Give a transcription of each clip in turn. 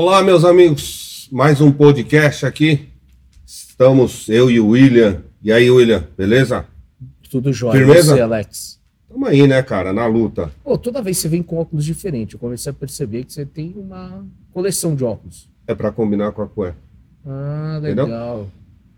Olá, meus amigos. Mais um podcast aqui. Estamos eu e o William. E aí, William, beleza? Tudo jóia. Firmeza? Você, Alex? Tamo aí, né, cara, na luta. Pô, toda vez você vem com óculos diferentes, eu comecei a perceber que você tem uma coleção de óculos. É pra combinar com a cueca. Ah, Entendeu? legal.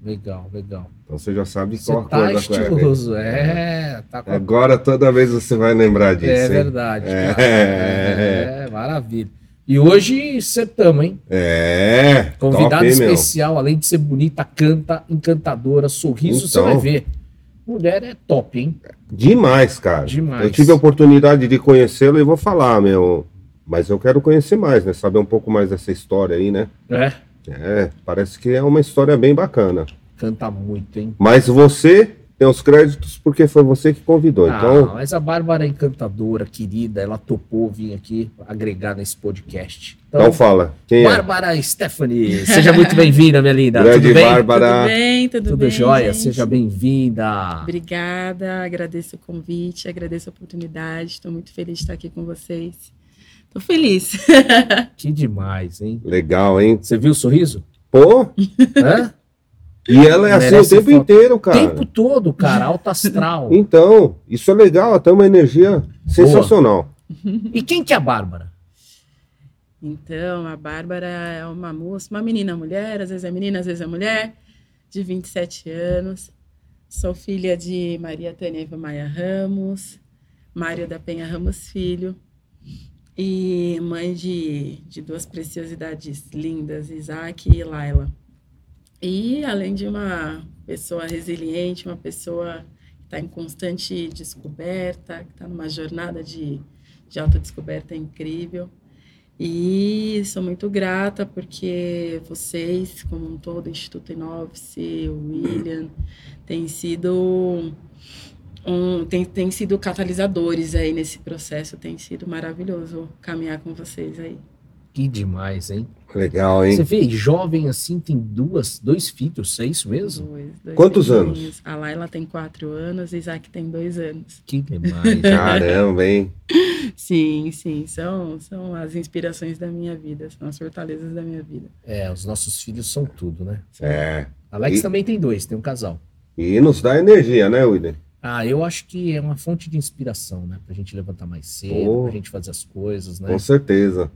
Legal, legal. Então você já sabe Você qual a tá cor da cueca. É, tá com a... Agora toda vez você vai lembrar disso. É hein? verdade. É. cara. É, maravilha. E hoje acertamos, hein? É. Convidado top, especial, além de ser bonita, canta, encantadora, sorriso, você Então. vai ver. Mulher é top, hein? Demais, cara. Demais. Eu tive a oportunidade de conhecê-lo e vou falar, meu. Mas eu quero conhecer mais, né? Saber um pouco mais dessa história aí, né? É. É, parece que é uma história bem bacana. Canta muito, hein? Mas você tem os créditos porque foi você que convidou. Ah, Então, mas a Bárbara é encantadora, querida, ela topou vir aqui agregar nesse podcast. Então, então fala. Quem é? Bárbara Stephanie, seja muito bem-vinda, minha linda. Grande Tudo bem? Bárbara. Tudo bem, tudo, Tudo bem. jóia? gente? Seja bem-vinda. Obrigada, agradeço o convite, agradeço a oportunidade. Estou muito feliz de estar aqui com vocês. Estou feliz. Que demais, hein? Legal, hein? Você viu o sorriso? Pô, Hã? E ela é assim o tempo foto. inteiro, O cara. tempo todo, cara, alta astral. Então, isso é legal, até uma energia sensacional. E quem que é a Bárbara? Então, a Bárbara é uma moça, uma menina mulher, às vezes é menina, às vezes é mulher, de 27 anos. Sou filha de Maria Tânia Eva Maia Ramos, Mário da Penha Ramos Filho, e mãe de, de duas preciosidades lindas, Isaac e Laila. E além de uma pessoa resiliente, uma pessoa que está em constante descoberta, que está numa jornada de, de autodescoberta incrível. E sou muito grata porque vocês, como um todo, o Instituto Inovice, o William, têm sido um, tem, tem sido catalisadores aí nesse processo. Tem sido maravilhoso caminhar com vocês aí. Que demais, hein? Legal, hein? Você vê, jovem assim, tem duas, dois filhos, é isso mesmo? Dois, dois Quantos menininhos. A Laila tem quatro anos, Isaac tem dois anos. Que demais. Caramba, hein? Sim, sim, são, são as inspirações da minha vida, são as fortalezas da minha vida. É, os nossos filhos são tudo, né? É. Alex E- também tem dois, tem um casal. E nos dá energia, né, William? Ah, eu acho que é uma fonte de inspiração, né? Pra gente levantar mais cedo, Oh. pra gente fazer as coisas, né? Com certeza.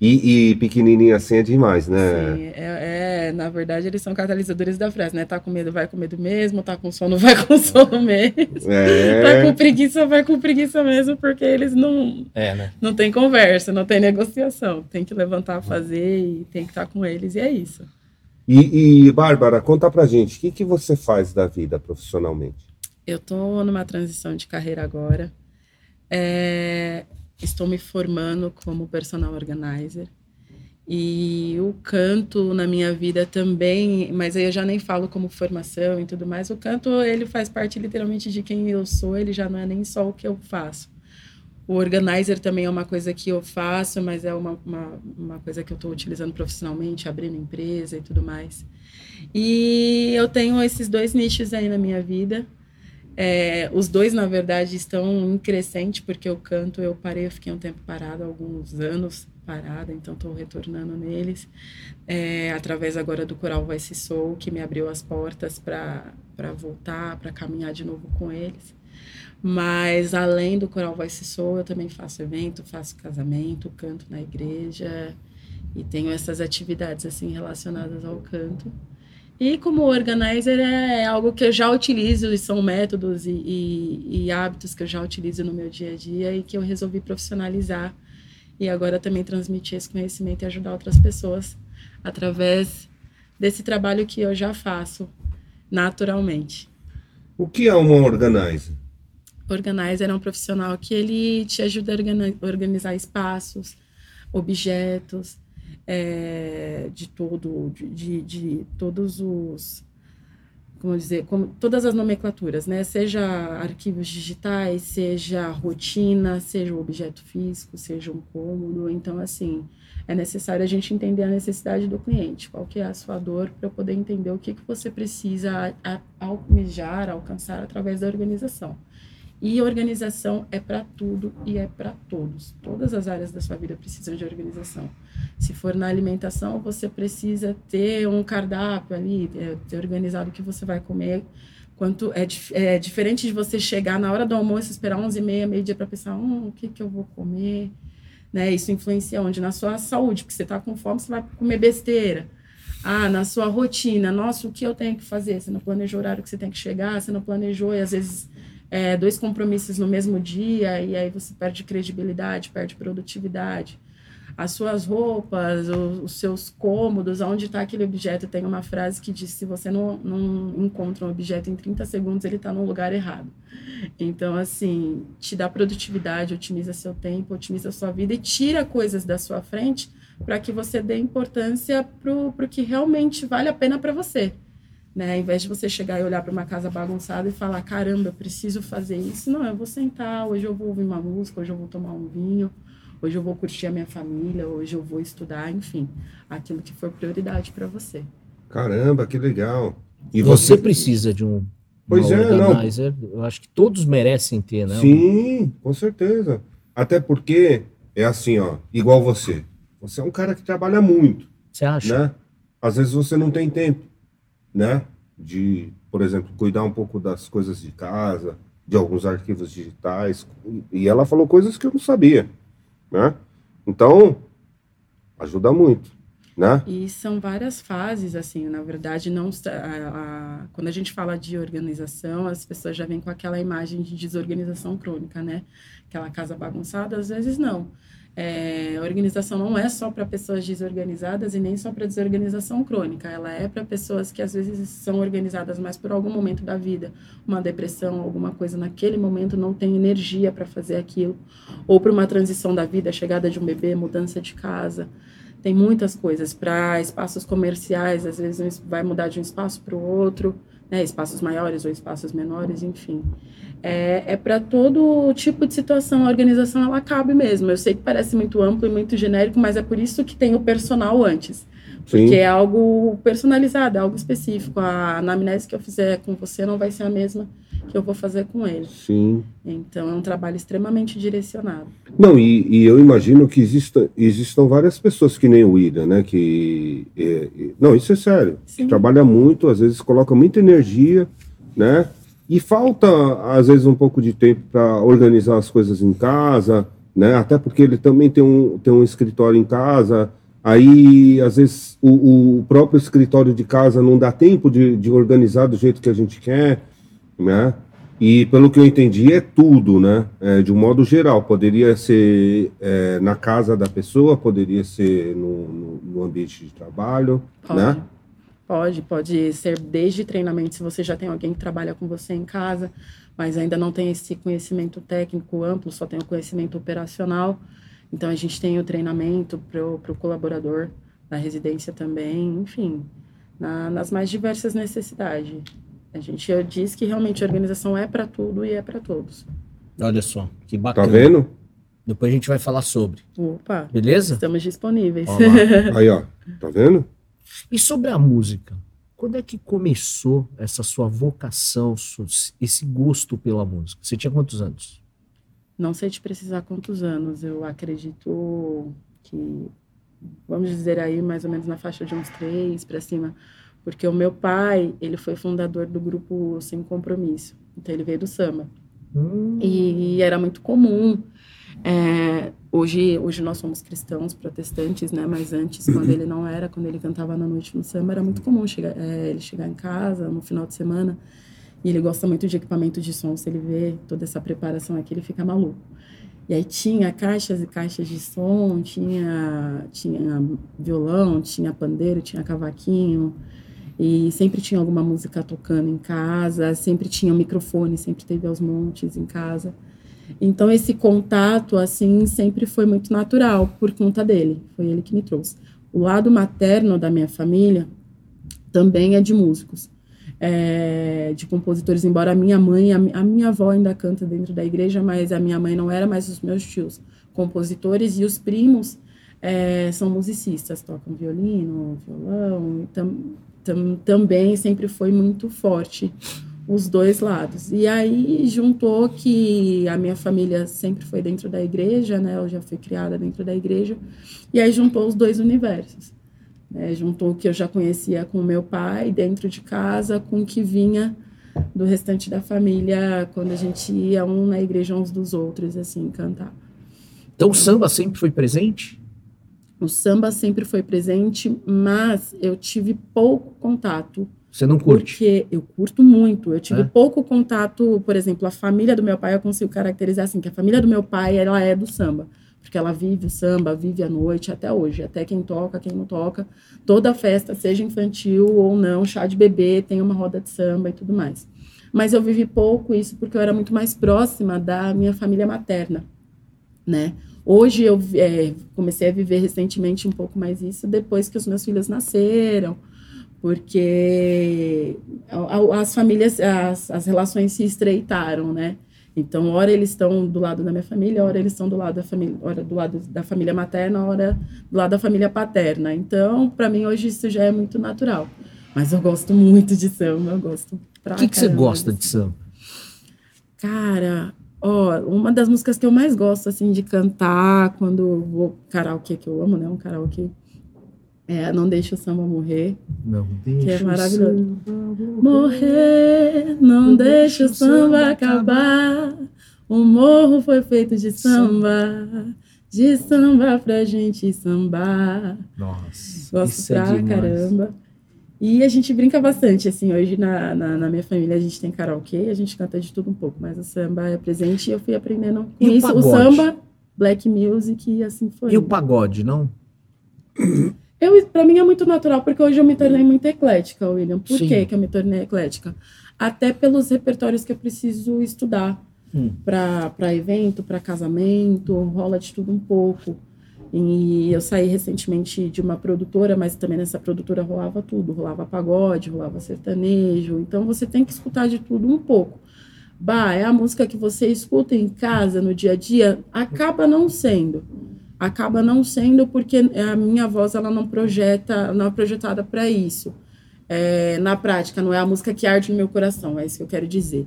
E, e pequenininho assim é demais, né? Sim, é, é, na verdade eles são catalisadores da frase, né? Tá com medo, vai com medo mesmo, tá com sono, vai com sono mesmo. Tá É. com preguiça, vai com preguiça mesmo, porque eles não, É, né? não tem conversa, não tem negociação. Tem que levantar, fazer e tem que estar com eles, e é isso. E, e, Bárbara, conta pra gente, o que, que você faz da vida profissionalmente? Eu tô numa transição de carreira agora. É, estou me formando como personal organizer. E o canto na minha vida também, mas aí eu já nem falo como formação e tudo mais. O canto, ele faz parte literalmente de quem eu sou, ele já não é nem só o que eu faço. O organizer também é uma coisa que eu faço, mas é uma, uma, uma coisa que eu estou utilizando profissionalmente, abrindo empresa e tudo mais. E eu tenho esses dois nichos aí na minha vida. É, os dois, na verdade, estão em crescente, porque eu canto, eu parei, eu fiquei um tempo parada, alguns anos parada, então estou retornando neles. É, através agora do Coral Voice Soul, que me abriu as portas para voltar, para caminhar de novo com eles. Mas além do Coral Voice Soul, eu também faço evento, faço casamento, canto na igreja e tenho essas atividades assim relacionadas ao canto. E como organizer é algo que eu já utilizo e são métodos e, e, e hábitos que eu já utilizo no meu dia a dia e que eu resolvi profissionalizar e agora também transmitir esse conhecimento e ajudar outras pessoas através desse trabalho que eu já faço naturalmente. O que é uma organizer? Organizer é um profissional que ele te ajuda a organi- organizar espaços, objetos, é, de todo, de, de, de todos os, como dizer, como, todas as nomenclaturas, né? Seja arquivos digitais, seja rotina, seja objeto físico, seja um cômodo. Então, assim, é necessário a gente entender a necessidade do cliente, qual que é a sua dor, para poder entender o que, que você precisa almejar, alcançar através da organização. E organização é para tudo e é para todos. Todas as áreas da sua vida precisam de organização. Se for na alimentação, você precisa ter um cardápio ali, é, ter organizado o que você vai comer. Quanto é, é diferente de você chegar na hora do almoço, esperar 11h30, meio-dia para pensar, hum, o que, que eu vou comer? Né? Isso influencia onde? Na sua saúde, porque você está com fome, você vai comer besteira. Ah, na sua rotina, nossa, o que eu tenho que fazer? Você não planejou o horário que você tem que chegar, você não planejou, e às vezes é, dois compromissos no mesmo dia, e aí você perde credibilidade, perde produtividade. As suas roupas, os, os seus cômodos, onde está aquele objeto. Tem uma frase que diz: se você não, não encontra um objeto em 30 segundos, ele está no lugar errado. Então, assim, te dá produtividade, otimiza seu tempo, otimiza sua vida e tira coisas da sua frente para que você dê importância para o que realmente vale a pena para você. Né? Ao invés de você chegar e olhar para uma casa bagunçada e falar, caramba, eu preciso fazer isso. Não, eu vou sentar, hoje eu vou ouvir uma música, hoje eu vou tomar um vinho, hoje eu vou curtir a minha família, hoje eu vou estudar, enfim, aquilo que for prioridade para você. Caramba, que legal. E você, você precisa de um pois é, organizer. Não. Eu acho que todos merecem ter, né? Sim, com certeza. Até porque é assim, ó, igual você. Você é um cara que trabalha muito. Você acha? Né? Às vezes você não tem tempo né? De, por exemplo, cuidar um pouco das coisas de casa, de alguns arquivos digitais. E ela falou coisas que eu não sabia, né? Então, ajuda muito, né? E são várias fases, assim, na verdade, não a, a, quando a gente fala de organização, as pessoas já vêm com aquela imagem de desorganização crônica, né? Aquela casa bagunçada, às vezes não. É, organização não é só para pessoas desorganizadas e nem só para desorganização crônica. Ela é para pessoas que às vezes são organizadas, mas por algum momento da vida, uma depressão, alguma coisa naquele momento não tem energia para fazer aquilo, ou para uma transição da vida, chegada de um bebê, mudança de casa. Tem muitas coisas para espaços comerciais, às vezes vai mudar de um espaço para o outro, né, espaços maiores ou espaços menores, enfim é, é para todo tipo de situação. A organização ela cabe mesmo. Eu sei que parece muito amplo e muito genérico, mas é por isso que tem o personal antes. Porque Sim. é algo personalizado, é algo específico. A anamnese que eu fizer com você não vai ser a mesma que eu vou fazer com ele. Sim. Então é um trabalho extremamente direcionado. Não, e, e eu imagino que exista, existam várias pessoas que nem o Ida, né? Que. É, não, isso é sério. Trabalha muito, às vezes coloca muita energia, né? E falta, às vezes, um pouco de tempo para organizar as coisas em casa, né? Até porque ele também tem um, tem um escritório em casa. Aí, às vezes, o, o próprio escritório de casa não dá tempo de, de organizar do jeito que a gente quer, né? E pelo que eu entendi, é tudo, né? É, de um modo geral. Poderia ser é, na casa da pessoa, poderia ser no, no, no ambiente de trabalho, Pode. né? Pode, pode ser desde treinamento, se você já tem alguém que trabalha com você em casa, mas ainda não tem esse conhecimento técnico amplo, só tem o conhecimento operacional. Então, a gente tem o treinamento para o colaborador na residência também, enfim, na, nas mais diversas necessidades. A gente diz que realmente a organização é para tudo e é para todos. Olha só, que tá bacana. Tá vendo? Depois a gente vai falar sobre. Opa. Beleza? Estamos disponíveis. Aí, ó. Tá vendo? E sobre a música, quando é que começou essa sua vocação, esse gosto pela música? Você tinha quantos anos? Não sei te precisar quantos anos. Eu acredito que, vamos dizer aí, mais ou menos na faixa de uns três para cima. Porque o meu pai, ele foi fundador do grupo Sem Compromisso. Então, ele veio do samba. Hum. E era muito comum é, hoje, hoje nós somos cristãos, protestantes, né? Mas antes, quando ele não era, quando ele cantava na noite no samba, era muito comum chegar, é, ele chegar em casa no final de semana e ele gosta muito de equipamento de som. Se ele vê toda essa preparação aqui, ele fica maluco. E aí tinha caixas e caixas de som, tinha, tinha violão, tinha pandeiro, tinha cavaquinho. E sempre tinha alguma música tocando em casa, sempre tinha um microfone, sempre teve aos montes em casa. Então esse contato assim sempre foi muito natural por conta dele, foi ele que me trouxe. O lado materno da minha família também é de músicos, é, de compositores, embora a minha mãe, a, a minha avó ainda canta dentro da igreja, mas a minha mãe não era, mas os meus tios compositores e os primos é, são musicistas, tocam violino, violão, tam, tam, também sempre foi muito forte os dois lados. E aí juntou que a minha família sempre foi dentro da igreja, né? Eu já fui criada dentro da igreja. E aí juntou os dois universos. Né? Juntou o que eu já conhecia com meu pai dentro de casa com o que vinha do restante da família quando a gente ia um na igreja uns dos outros, assim, cantar. Então o samba sempre foi presente? O samba sempre foi presente, mas eu tive pouco contato. Você não curte? Porque eu curto muito. Eu tive é? pouco contato, por exemplo, a família do meu pai, eu consigo caracterizar assim, que a família do meu pai, ela é do samba. Porque ela vive o samba, vive a noite até hoje. Até quem toca, quem não toca. Toda festa, seja infantil ou não, chá de bebê, tem uma roda de samba e tudo mais. Mas eu vivi pouco isso porque eu era muito mais próxima da minha família materna, né? Hoje eu é, comecei a viver recentemente um pouco mais isso depois que os meus filhos nasceram, porque as famílias, as, as relações se estreitaram, né? Então, hora eles estão do lado da minha família, hora eles estão do lado da família, hora do lado da família materna, hora do lado da família paterna. Então, para mim hoje isso já é muito natural. Mas eu gosto muito de samba, eu gosto. O que, que você gosta de samba? Cara, Ó, uma das músicas que eu mais gosto, assim, de cantar quando eu vou karaokê, que eu amo, né? Um karaokê. É, Não Deixa o Samba Morrer. Não deixa que é maravilhoso. Morrer, não deixa o samba acabar. O morro foi feito de samba. De samba pra gente sambar. Nossa. Gosto é pra é caramba. E a gente brinca bastante, assim, hoje na, na, na, minha família a gente tem karaokê, a gente canta de tudo um pouco, mas o samba é presente e eu fui aprendendo com e isso, o, o, samba, black music e assim foi. E o pagode, não? Eu, pra mim é muito natural, porque hoje eu me tornei muito eclética, William. Por que que eu me tornei eclética? Até pelos repertórios que eu preciso estudar. Hum. para evento, para casamento, rola de tudo um pouco. E eu saí recentemente de uma produtora, mas também nessa produtora rolava tudo, rolava pagode, rolava sertanejo. Então você tem que escutar de tudo um pouco. Bah, é a música que você escuta em casa, no dia a dia, acaba não sendo. Acaba não sendo porque a minha voz ela não projeta, não é projetada para isso. É, na prática, não é a música que arde no meu coração, é isso que eu quero dizer.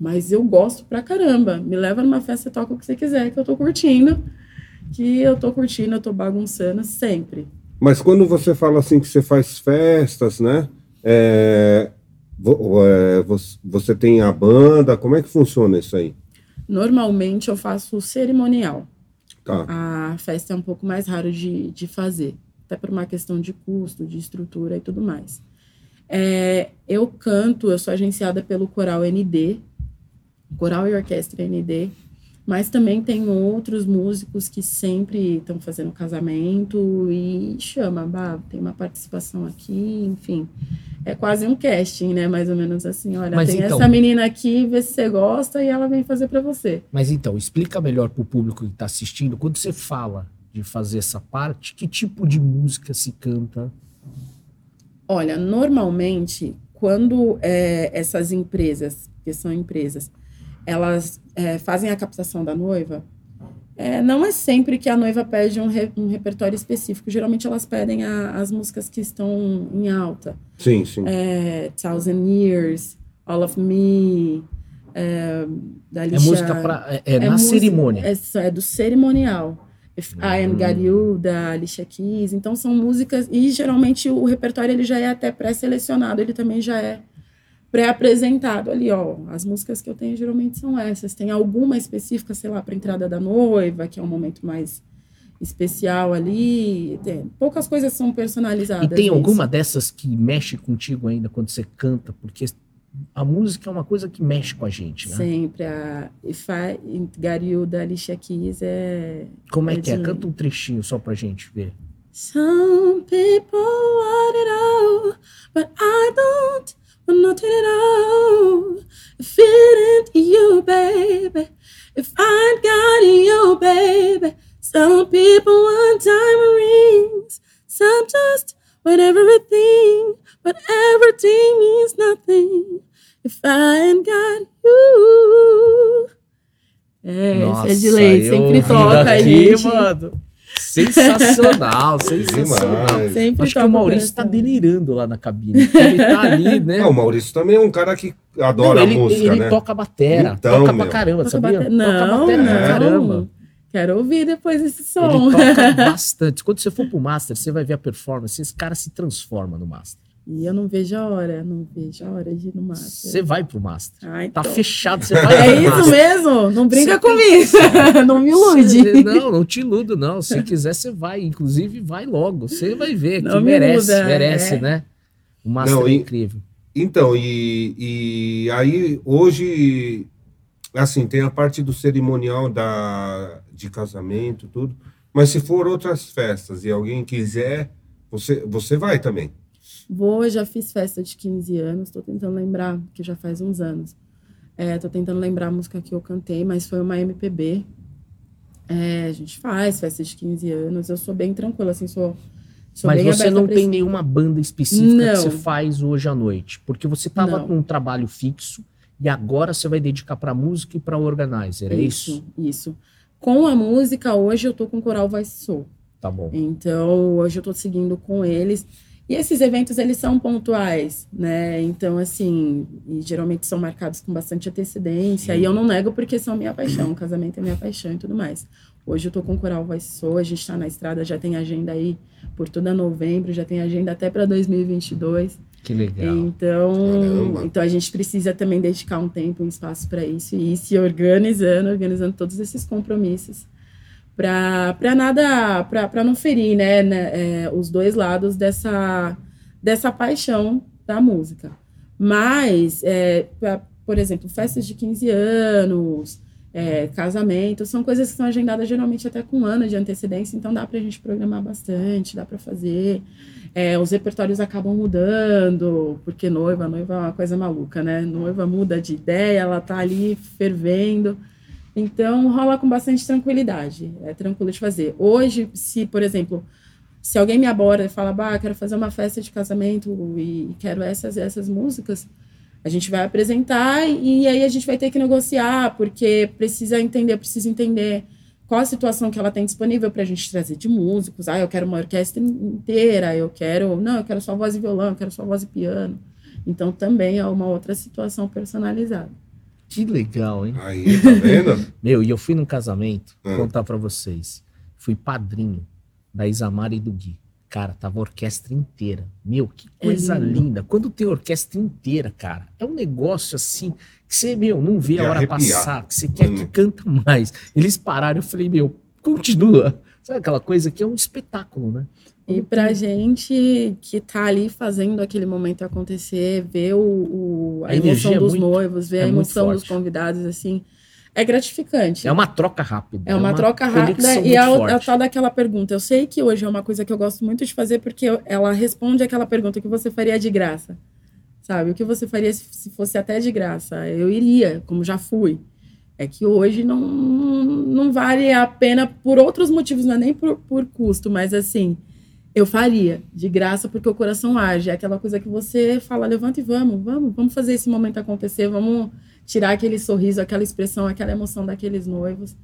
Mas eu gosto pra caramba. Me leva numa festa, toca o que você quiser, que eu tô curtindo que eu tô curtindo, eu tô bagunçando sempre. Mas quando você fala assim que você faz festas, né? É, é você tem a banda, como é que funciona isso aí? Normalmente eu faço cerimonial. Tá. A festa é um pouco mais raro de, de fazer, até por uma questão de custo, de estrutura e tudo mais. É, eu canto, eu sou agenciada pelo Coral ND, Coral e Orquestra ND, mas também tem outros músicos que sempre estão fazendo casamento e chama, bah, tem uma participação aqui, enfim. É quase um casting, né? Mais ou menos assim. Olha, Mas tem então, essa menina aqui, vê se você gosta e ela vem fazer para você. Mas então, explica melhor para o público que está assistindo, quando você fala de fazer essa parte, que tipo de música se canta? Olha, normalmente, quando é, essas empresas, que são empresas, elas é, fazem a captação da noiva, é, não é sempre que a noiva pede um, re, um repertório específico. Geralmente elas pedem a, as músicas que estão em alta. Sim, sim. É, Thousand Years, All of Me. É, da Alicia, é música pra, é, é, é na música, cerimônia. É, é, do cerimonial. If I Am Got You, da Alicia Keys. Então são músicas. E geralmente o repertório ele já é até pré-selecionado, ele também já é pré-apresentado ali, ó. As músicas que eu tenho geralmente são essas. Tem alguma específica, sei lá, para entrada da noiva, que é um momento mais especial ali. Tem, poucas coisas são personalizadas. E tem alguma dessas que mexe contigo ainda quando você canta? Porque a música é uma coisa que mexe com a gente, né? Sempre. A If I Got You, da Alicia Keys é... Como é, é que é? Canta um trechinho só pra gente ver. Some people want it all, but I don't but nothing at all. If it ain't you, baby, if I ain't got you, baby. Some people want diamond rings, some just want everything, but everything means nothing if I ain't got you. É, Nossa, é de lei, sempre toca, aqui, gente. Mano. Sensacional, sensacional. Sempre Acho que o Maurício está delirando lá na cabine. Ele tá ali, né? Não, o Maurício também é um cara que adora Não, ele, música, ele né? toca batera, Então, toca meu. pra caramba, Toca sabia? bate- toca Não, batera pra não. caramba. Quero ouvir depois esse Ele som. toca bastante. Quando você for pro Master, você vai ver a performance. Esse cara se transforma no Master. E eu não vejo a hora, não vejo a hora de ir no Master. Você vai pro Master. Ah, Tá então. fechado, você vai É pro isso mesmo? Não brinca Você comigo. não me ilude. Você- Não, não te iludo, não. Se quiser, você vai. Inclusive, vai logo. Você vai ver que Não me merece, iluda, merece, é. né? O Master Não, é e- incrível. Então, e, e aí hoje, assim, tem a parte do cerimonial da, de casamento, tudo. Mas se for outras festas e alguém quiser, você, você vai também. Vou, já fiz festa de 15 anos, tô tentando lembrar, que já faz uns anos. É, tô tentando lembrar a música que eu cantei, mas foi uma MPB. É, a gente faz festa de 15 anos, eu sou bem tranquila, assim, sou, sou Mas você não tem nenhuma banda específica que Não. você faz hoje à noite. Porque você tava Não. num trabalho fixo e agora você vai dedicar pra música e pra organizer. É isso? Isso, isso. Com a música, hoje eu tô com o Coral Voice Soul. Tá bom. Então, hoje eu tô seguindo com eles. E esses eventos, eles são pontuais, né? Então, assim, e geralmente são marcados com bastante antecedência. E eu não nego porque são minha paixão. O casamento é minha paixão e tudo mais. Hoje eu tô com o Coral Voice Soul, a gente tá na estrada, já tem agenda aí por toda novembro, já tem agenda até para 2022. Que legal. Então, Caramba. então a gente precisa também dedicar um tempo, um espaço para isso e ir se organizando, organizando todos esses compromissos para nada, para não ferir, né, né, é, os dois lados dessa dessa paixão da música. Mas, é, pra- por exemplo, festas de 15 anos, é, casamento, são coisas que são agendadas geralmente até com um ano de antecedência, então dá para a gente programar bastante, dá para fazer. É, os repertórios acabam mudando, porque noiva, noiva é uma coisa maluca, né? Noiva muda de ideia, ela tá ali fervendo. Então rola com bastante tranquilidade, é tranquilo de fazer. Hoje, se, por exemplo, se alguém me aborda e fala, bah, quero fazer uma festa de casamento e quero essas essas músicas, a gente vai apresentar e aí a gente vai ter que negociar, porque precisa entender, precisa entender qual a situação que ela tem disponível para a gente trazer de músicos. Ah, eu quero uma orquestra inteira, eu quero. Não, eu quero só voz e violão, eu quero só voz e piano. Então também é uma outra situação personalizada. Que legal, hein? Aí, tá vendo? Meu, e eu fui num casamento, vou Hum. contar pra vocês. Fui padrinho da Isamara e do Gui. Cara, tava a orquestra inteira. Meu, que coisa lindo. linda. Quando tem orquestra inteira, cara, é um negócio assim que você, meu, não vê a hora arrepiar. passar, que você quer que Hum. canta mais. Eles pararam, eu falei, meu, continua. Sabe aquela coisa que é um espetáculo, né? E pra gente que tá ali fazendo aquele momento acontecer, ver o, o- a, A emoção é dos muito- noivos, ver é a emoção dos convidados, assim, é gratificante. É uma troca rápida. É uma, troca rápida conexão e é muito o, é forte. tal daquela pergunta. Eu sei que hoje é uma coisa que eu gosto muito de fazer porque ela responde aquela pergunta que você faria de graça. Sabe? O que você faria se, se fosse até de graça? Eu iria, como já fui. É que hoje não, não vale a pena por outros motivos, não é nem por, por custo, mas assim, eu faria de graça porque o coração age. É aquela coisa que você fala, levanta e vamos, vamos, vamos fazer esse momento acontecer, vamos tirar aquele sorriso, aquela expressão, aquela emoção daqueles noivos.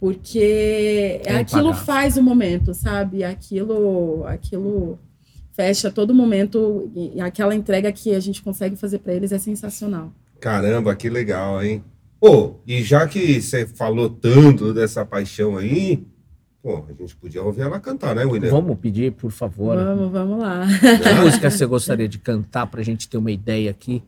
Porque É aquilo impagável. faz o momento, sabe? Aquilo, aquilo fecha todo momento e e aquela entrega que a gente consegue fazer para eles é sensacional. Caramba, que legal, hein? Pô, e já que você falou tanto dessa paixão aí, pô, a gente podia ouvir ela cantar, né, William? Vamos pedir, por favor. Vamos, vamos lá. Que música você gostaria de cantar pra gente ter uma ideia aqui?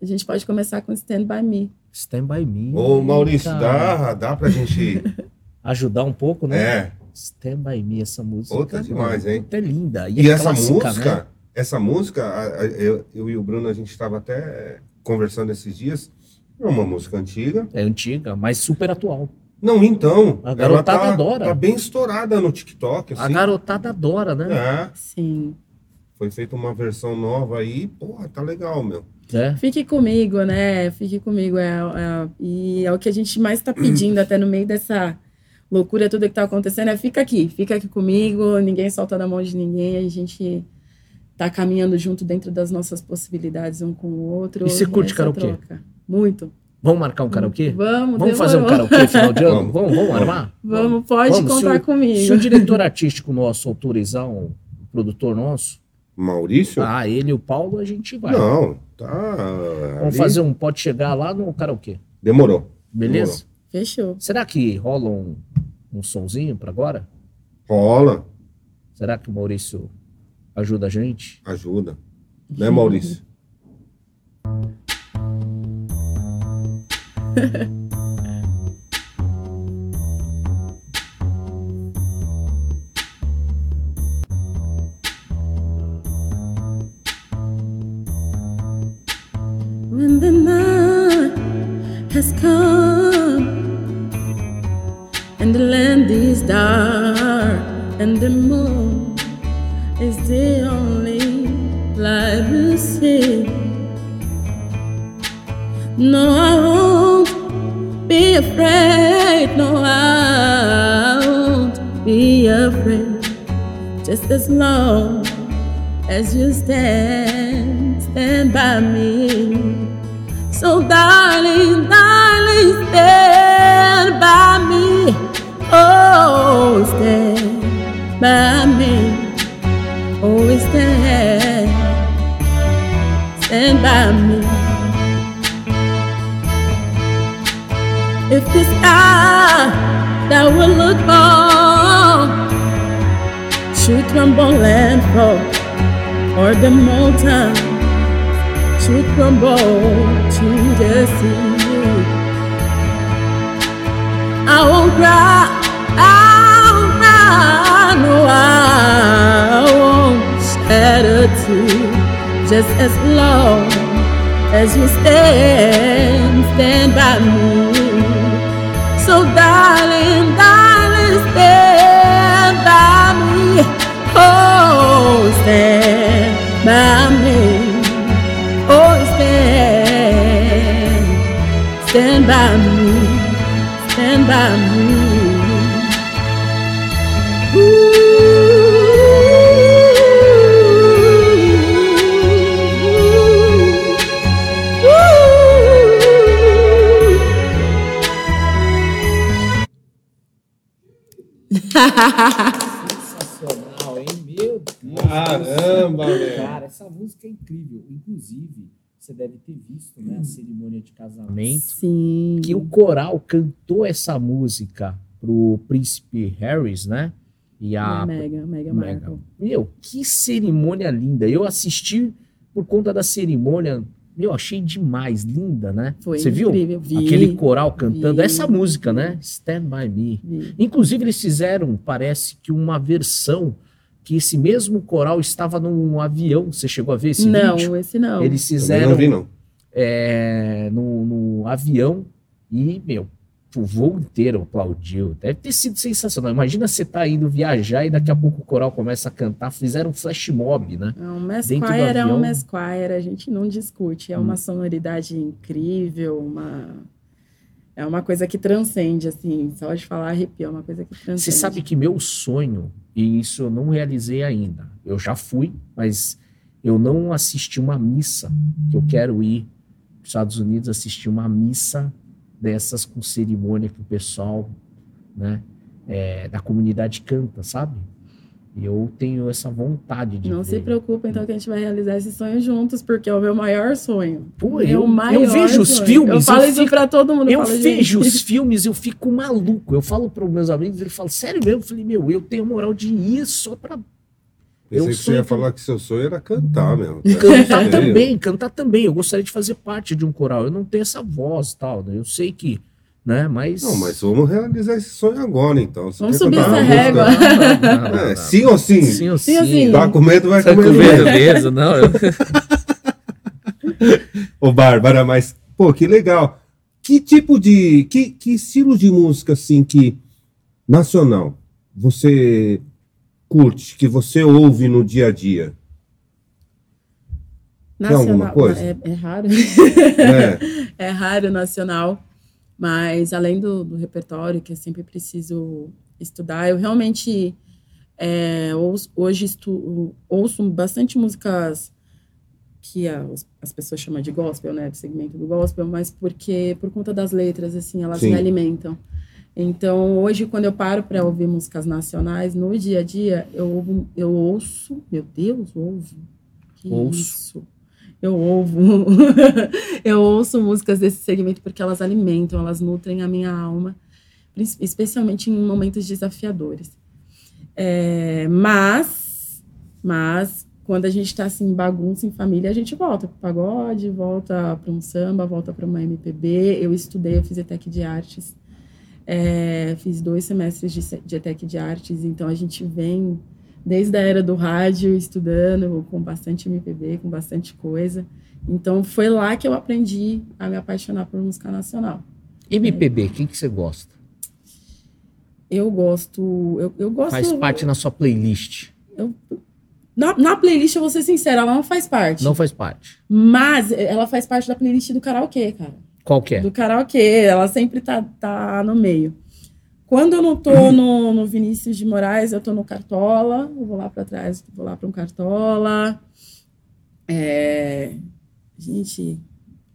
A gente pode começar com Stand By Me. Stand by me. Ô, Maurício, dá, dá pra gente. Ajudar um pouco, né? É, Stand by me, essa música. Outra demais, hein? É linda. E, e é essa clássica, música, né? essa música, a- a- eu, eu e o Bruno, a gente estava até conversando esses dias. É uma música antiga. É antiga, mas super atual. Não, então. A garotada tá, adora. Tá bem estourada no TikTok. A Assim. garotada adora, né? É, Sim. foi feita uma versão nova aí. Porra, tá legal, meu. É. Fique comigo, né? Fique comigo. É, é- e é o que a gente mais está pedindo, até no meio dessa loucura, tudo que está acontecendo, é fica aqui, fica aqui comigo, ninguém solta da mão de ninguém, a gente tá caminhando junto dentro das nossas possibilidades um com o outro. E você curte karaokê? troca. Muito. Vamos marcar um karaokê? Vamos, Vamos fazer um karaokê final de ano? Vamos. Vamos, vamos armar? Vamos, pode Vamos, contar se o- comigo. Se o diretor artístico nosso autorizar um produtor nosso, Maurício? ah, ele e o Paulo, a gente vai. Não, tá. Vamos ali. fazer um pode chegar lá no karaokê. Demorou. Beleza? Fechou. Será que rola um, um sonzinho para agora? Rola, Será que o Maurício ajuda a gente? ajuda. Né, Maurício? When the night has come and the land is dark and the moon is the only light we see. No, afraid. No, I won't be afraid. Just as long as you stand, stand by me. So, darling, darling, stand by me. Oh, stand by me. Oh, stand, stand by me. The sky that will look on should crumble and fall, or the mountain should crumble to the sea. I won't cry, I won't cry, no, I won't shed a tear, just as long as you stand, stand by me. So, darling, darling, stand by me. Oh, stand by me. Oh, stand, stand by me, stand by me. Sensacional, hein? Meu Deus. Caramba, velho. Cara, essa música é incrível. Inclusive, você deve ter visto né, a cerimônia de casamento. Sim. que o coral cantou essa música pro príncipe Harris, né? E a Mega, mega, mega. Meu, que cerimônia linda. Eu assisti por conta da cerimônia. Meu, achei demais, linda, né? Foi Você viu? incrível, vi. Aquele coral cantando vi. essa música, né? Stand By Me. Vi. Inclusive, eles fizeram, parece que uma versão que esse mesmo coral estava num avião. Você chegou a ver esse Não, vídeo? esse não. Eles fizeram não vi, não. é, no, no avião e, meu, o voo inteiro aplaudiu. Deve ter sido sensacional. Imagina você tá indo viajar e daqui a pouco o coral começa a cantar. Fizeram um flash mob, né? É um Mesquire é um Mesquire, a gente não discute. É Hum. uma sonoridade incrível, uma... É uma coisa que transcende, assim, só de falar arrepia, é uma coisa que transcende. Você sabe que meu sonho, e isso eu não realizei ainda, eu já fui, mas eu não assisti uma missa, que eu quero ir para os Estados Unidos assistir uma missa dessas com cerimônia que o pessoal né, é, da comunidade canta, sabe? E eu tenho essa vontade de Não ver. se preocupe, então, que a gente vai realizar esse sonho juntos, porque é o meu maior sonho. Pô, Meu eu, maior eu vejo os sonho. filmes, Eu falo eu isso fico- pra todo mundo. Eu falo, vejo os filmes, eu fico maluco. Eu falo para os meus amigos, eles falam, sério mesmo? Eu falei, meu, eu tenho moral de ir só para Pensei Eu que você ia falar que seu sonho era cantar, meu. cantar Sério? também, cantar também. Eu gostaria de fazer parte de um coral. Eu não tenho essa voz e tal, né? Eu sei que, né? Mas. Não, mas vamos realizar esse sonho agora, então. Você Vamos subir cantar essa uma régua. Não, não, não, É, não. sim ou sim? Sim ou sim. Sim ou sim? Tá com medo, vai Tá com medo. medo mesmo. mesmo, não. Eu... Ô, Bárbara, mas, pô, que legal. Que tipo de. Que, que estilo de música, assim, que. Nacional, você curte, que você ouve no dia a dia? Tem alguma coisa? É, é raro. É, é raro nacional, mas além do, do repertório que eu sempre preciso estudar, eu realmente é, ouço- hoje estu, ouço bastante músicas que as, as pessoas chamam de gospel, né, do segmento do gospel, mas porque por conta das letras, assim, elas Sim. me alimentam. Então, hoje, quando eu paro para ouvir músicas nacionais, no dia a dia, eu, eu ouço, meu Deus, ouvo. Que ouço. isso? Eu ouvo. eu ouço músicas desse segmento porque elas alimentam, elas nutrem a minha alma, especialmente em momentos desafiadores. É, mas, mas, quando a gente está assim, bagunça em família, a gente volta para pagode, volta para um samba, volta para uma MPB. Eu estudei, eu fiz ETEC de artes é, fiz dois semestres de, de ETEC de artes, então a gente vem desde a era do rádio estudando com bastante MPB, com bastante coisa. Então foi lá que eu aprendi a me apaixonar por música nacional. MPB, quem que você gosta? Eu gosto, eu, eu gosto. Faz parte na sua playlist. Eu, na, na, playlist, eu vou ser sincera, ela não faz parte. Não faz parte. Mas ela faz parte da playlist do karaokê, cara. Qual que é? Do karaokê, ela sempre tá, tá no meio. Quando eu não tô no, no Vinícius de Moraes, eu tô no Cartola, eu vou lá para trás, vou lá para um Cartola. É... Gente,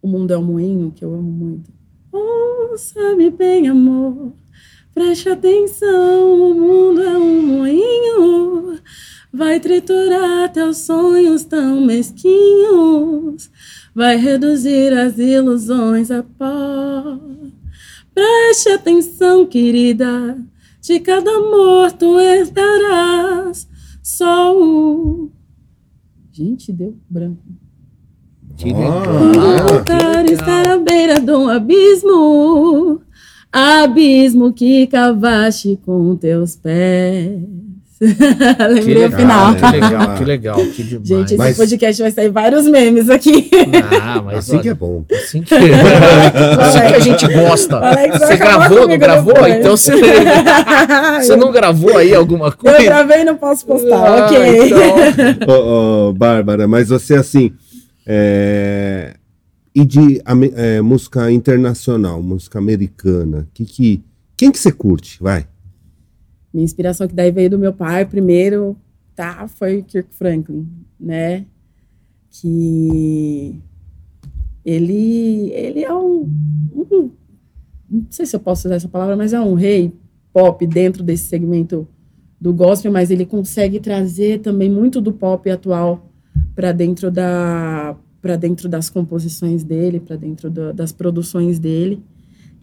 O Mundo é um Moinho, que eu amo muito. Ouça-me bem, amor, preste atenção, o mundo é um moinho, vai triturar teus sonhos tão mesquinhos vai reduzir as ilusões a pó. Preste atenção, querida, de cada amor tu herdarás só o. Gente, deu branco. Que legal. Voltar estar à beira de um abismo, abismo que cavaste com teus pés. Lembrei legal, o final. Que legal, que legal, que demais. Gente, esse mas... podcast vai sair vários memes aqui. Ah, mas assim olha, que é bom. Assim que, assim que a gente gosta. Você gravou, não gravou? Então você, você não gravou aí alguma coisa? Eu gravei e não posso postar, ah, ok. Então... oh, oh, Bárbara, mas você assim... É... E de é, música internacional, música americana, que, que, quem que você curte? Vai. Minha inspiração que daí veio do meu pai primeiro, tá? Foi Kirk Franklin, né? Que ele, ele é um, um, não sei se eu posso usar essa palavra, mas é um rei pop dentro desse segmento do gospel, mas ele consegue trazer também muito do pop atual para dentro da para dentro das composições dele, para dentro das produções dele.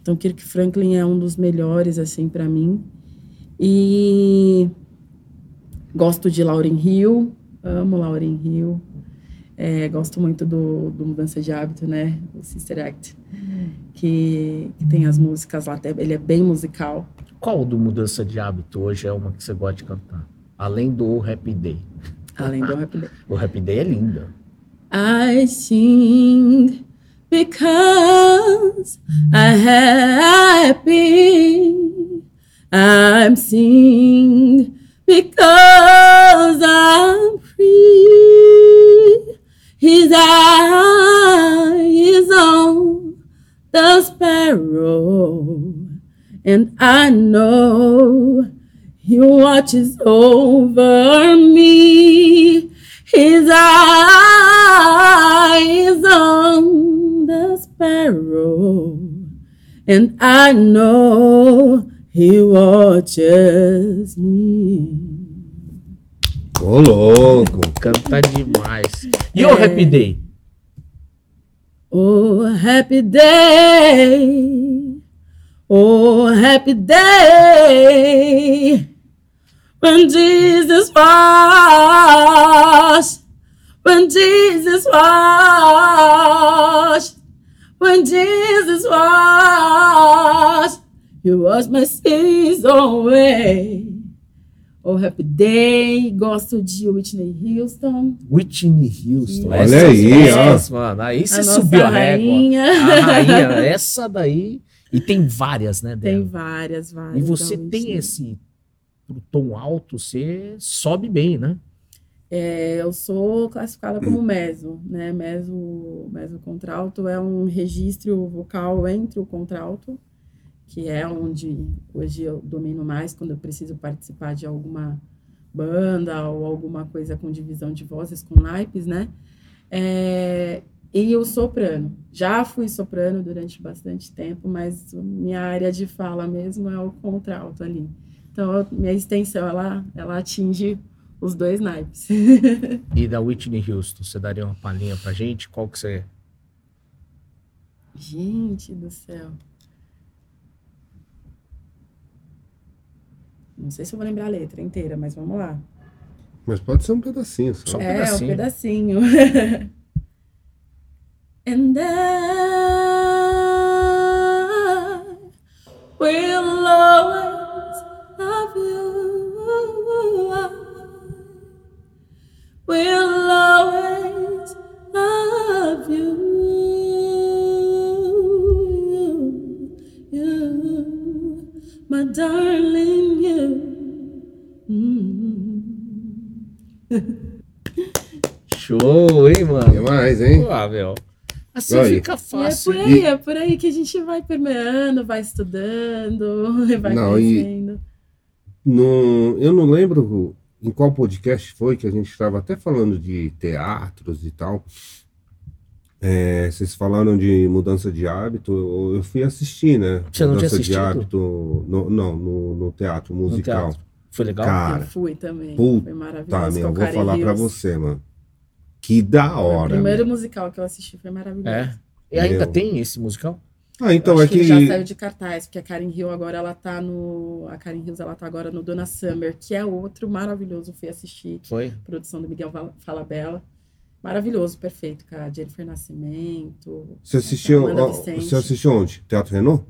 Então Kirk Franklin é um dos melhores assim para mim. E gosto de Lauren Hill, amo Lauren Hill. É, gosto muito do, do Mudança de Hábito, né? O Sister Act, que, que tem as músicas lá, ele é bem musical. Qual do Mudança de Hábito hoje é uma que você gosta de cantar? Além do Happy Day. Além do Happy Day. o Happy Day é lindo. I sing because I happy I'm singing because I'm free. His eye is on the sparrow, and I know he watches over me. His eye is on the sparrow, and I know He watches me. Ô, louco. Canta demais. E é. o Happy Day? Oh, happy day. Oh, happy day. When Jesus washed. When Jesus washed. When Jesus washed You wash my sins away. Oh, Happy Day. Gosto de Whitney Houston. Whitney Houston. Olha Essas, aí, ó. Mano, aí você subiu a rainha. A rainha. Essa daí. E tem várias, né, dela? Tem várias, várias. E você tem esse pro tom alto, você sobe bem, né? É, eu sou classificada como meso, né? Meso, meso contralto é um registro vocal entre o contralto que é onde hoje eu domino mais quando eu preciso participar de alguma banda ou alguma coisa com divisão de vozes, com naipes, né? É, e o soprano. Já fui soprano durante bastante tempo, mas minha área de fala mesmo é o contralto ali. Então, minha extensão, ela, ela atinge os dois naipes. e da Whitney Houston, você daria uma palhinha pra gente? Qual que você... Gente do céu. Não sei se eu vou lembrar a letra inteira, mas vamos lá. Mas pode ser um pedacinho só. Um é, pedacinho. um pedacinho. And I will always love you. Will always love you. You, my darling, Show, hein, mano? Demais, hein? Ah, meu. Assim Aí. fica fácil. E é por aí, é por aí que a gente vai permeando, vai estudando, vai não, crescendo. no, eu não lembro em qual podcast foi que a gente estava até falando de teatros e tal. É, vocês falaram de mudança de hábito, eu fui assistir, né? Você não mudança de hábito, no, não, no, no, teatro musical. No teatro. Foi legal? Cara, eu fui também. Puta, foi maravilhoso. Tá, meu, vou falar para você, mano. Que da hora. O primeiro musical que eu assisti foi maravilhoso. É. E ainda Meu. tem esse musical? Ah, então é que... que... já saiu de cartaz, porque a Karen Hill agora ela tá no. A Karen Hills ela tá agora no Dona Summer, que é outro maravilhoso. Fui assistir. Foi. Produção do Miguel Falabella. Maravilhoso, perfeito, cara. Jennifer Nascimento. Você assistiu, você assistiu onde? Teatro Renault?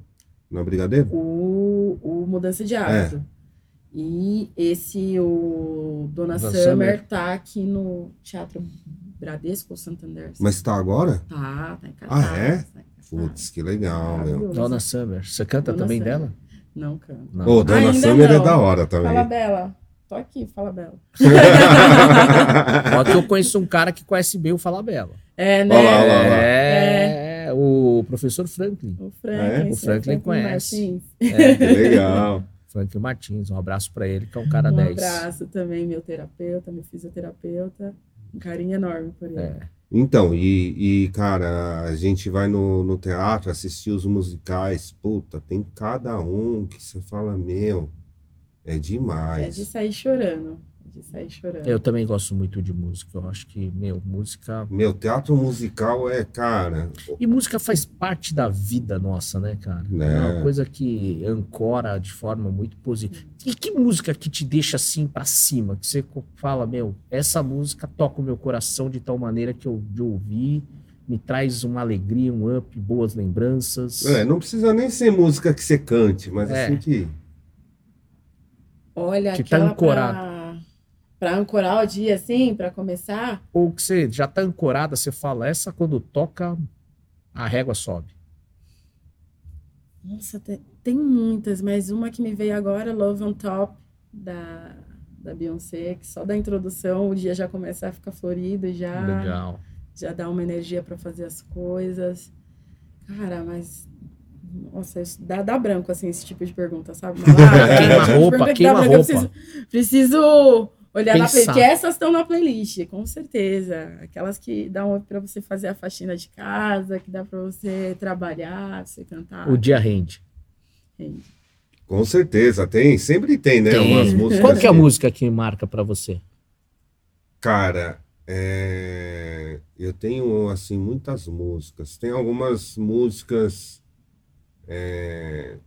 Na Brigadeiro? O, o Mudança de Hábito. É. E esse, o Dona, Dona Summer, Summer, tá aqui no Teatro Bradesco ou Santander. Mas tá agora? Tá, tá em cartaz. Ah, é? Tá Putz, que legal, meu. Dona Summer. Você canta Dona também Summer. dela? Não canto. Não. Ô, Dona Ainda Summer é não. é da hora também. Fala Bela. Tô aqui, fala Bela. Só que eu conheço um cara que conhece bem o Fala Bela. É, né? Olha lá, olha lá. É, é, o professor Franklin. O Franklin, é? o Franklin conhece. É. Que legal. Franklin Martins, um abraço para ele, que é um cara um 10. Um abraço também, meu terapeuta, meu fisioterapeuta. Um carinho enorme por ele. É. Então, e, e, cara, a gente vai no, no teatro assistir os musicais, puta, tem cada um que você fala, meu, é demais. É de sair chorando de sair chorando. Eu também gosto muito de música. Eu acho que, meu, música. Meu, teatro musical é, cara. E música faz parte da vida nossa, né, cara? É, é uma coisa que ancora de forma muito positiva. E que música que te deixa assim para cima? Que você fala, meu, essa música toca o meu coração de tal maneira que eu de ouvir me traz uma alegria, um up, boas lembranças. É, não precisa nem ser música que você cante, mas é. assim que. Olha, que tá ancorado. Pra para ancorar o dia, assim, para começar? Ou que você já tá ancorada, você fala, essa quando toca, a régua sobe. Nossa, tem, tem muitas, mas uma que me veio agora, Love on Top, da, da Beyoncé, que só da introdução o dia já começa a ficar florido já, Legal. já dá uma energia para fazer as coisas. Cara, mas nossa, isso dá, dá branco, assim, esse tipo de pergunta, sabe? Ah, queima roupa, queima roupa. Preciso, preciso Olhar Pensar. na playlist, que essas estão na playlist, com certeza. Aquelas que dão para você fazer a faxina de casa, que dá para você trabalhar, você cantar. O dia rende. Rende. Com certeza, tem, sempre tem, né? Tem. Umas músicas Qual que é a música que marca para você? Cara, é... eu tenho assim muitas músicas. Tem algumas músicas é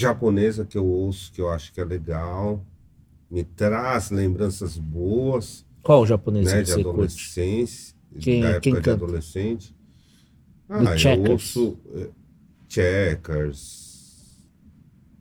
japonesa que eu ouço, que eu acho que é legal, me traz lembranças boas. Qual japonesa né, de adolescência, quem, da época quem de adolescente. Ah, eu ouço é, Checkers.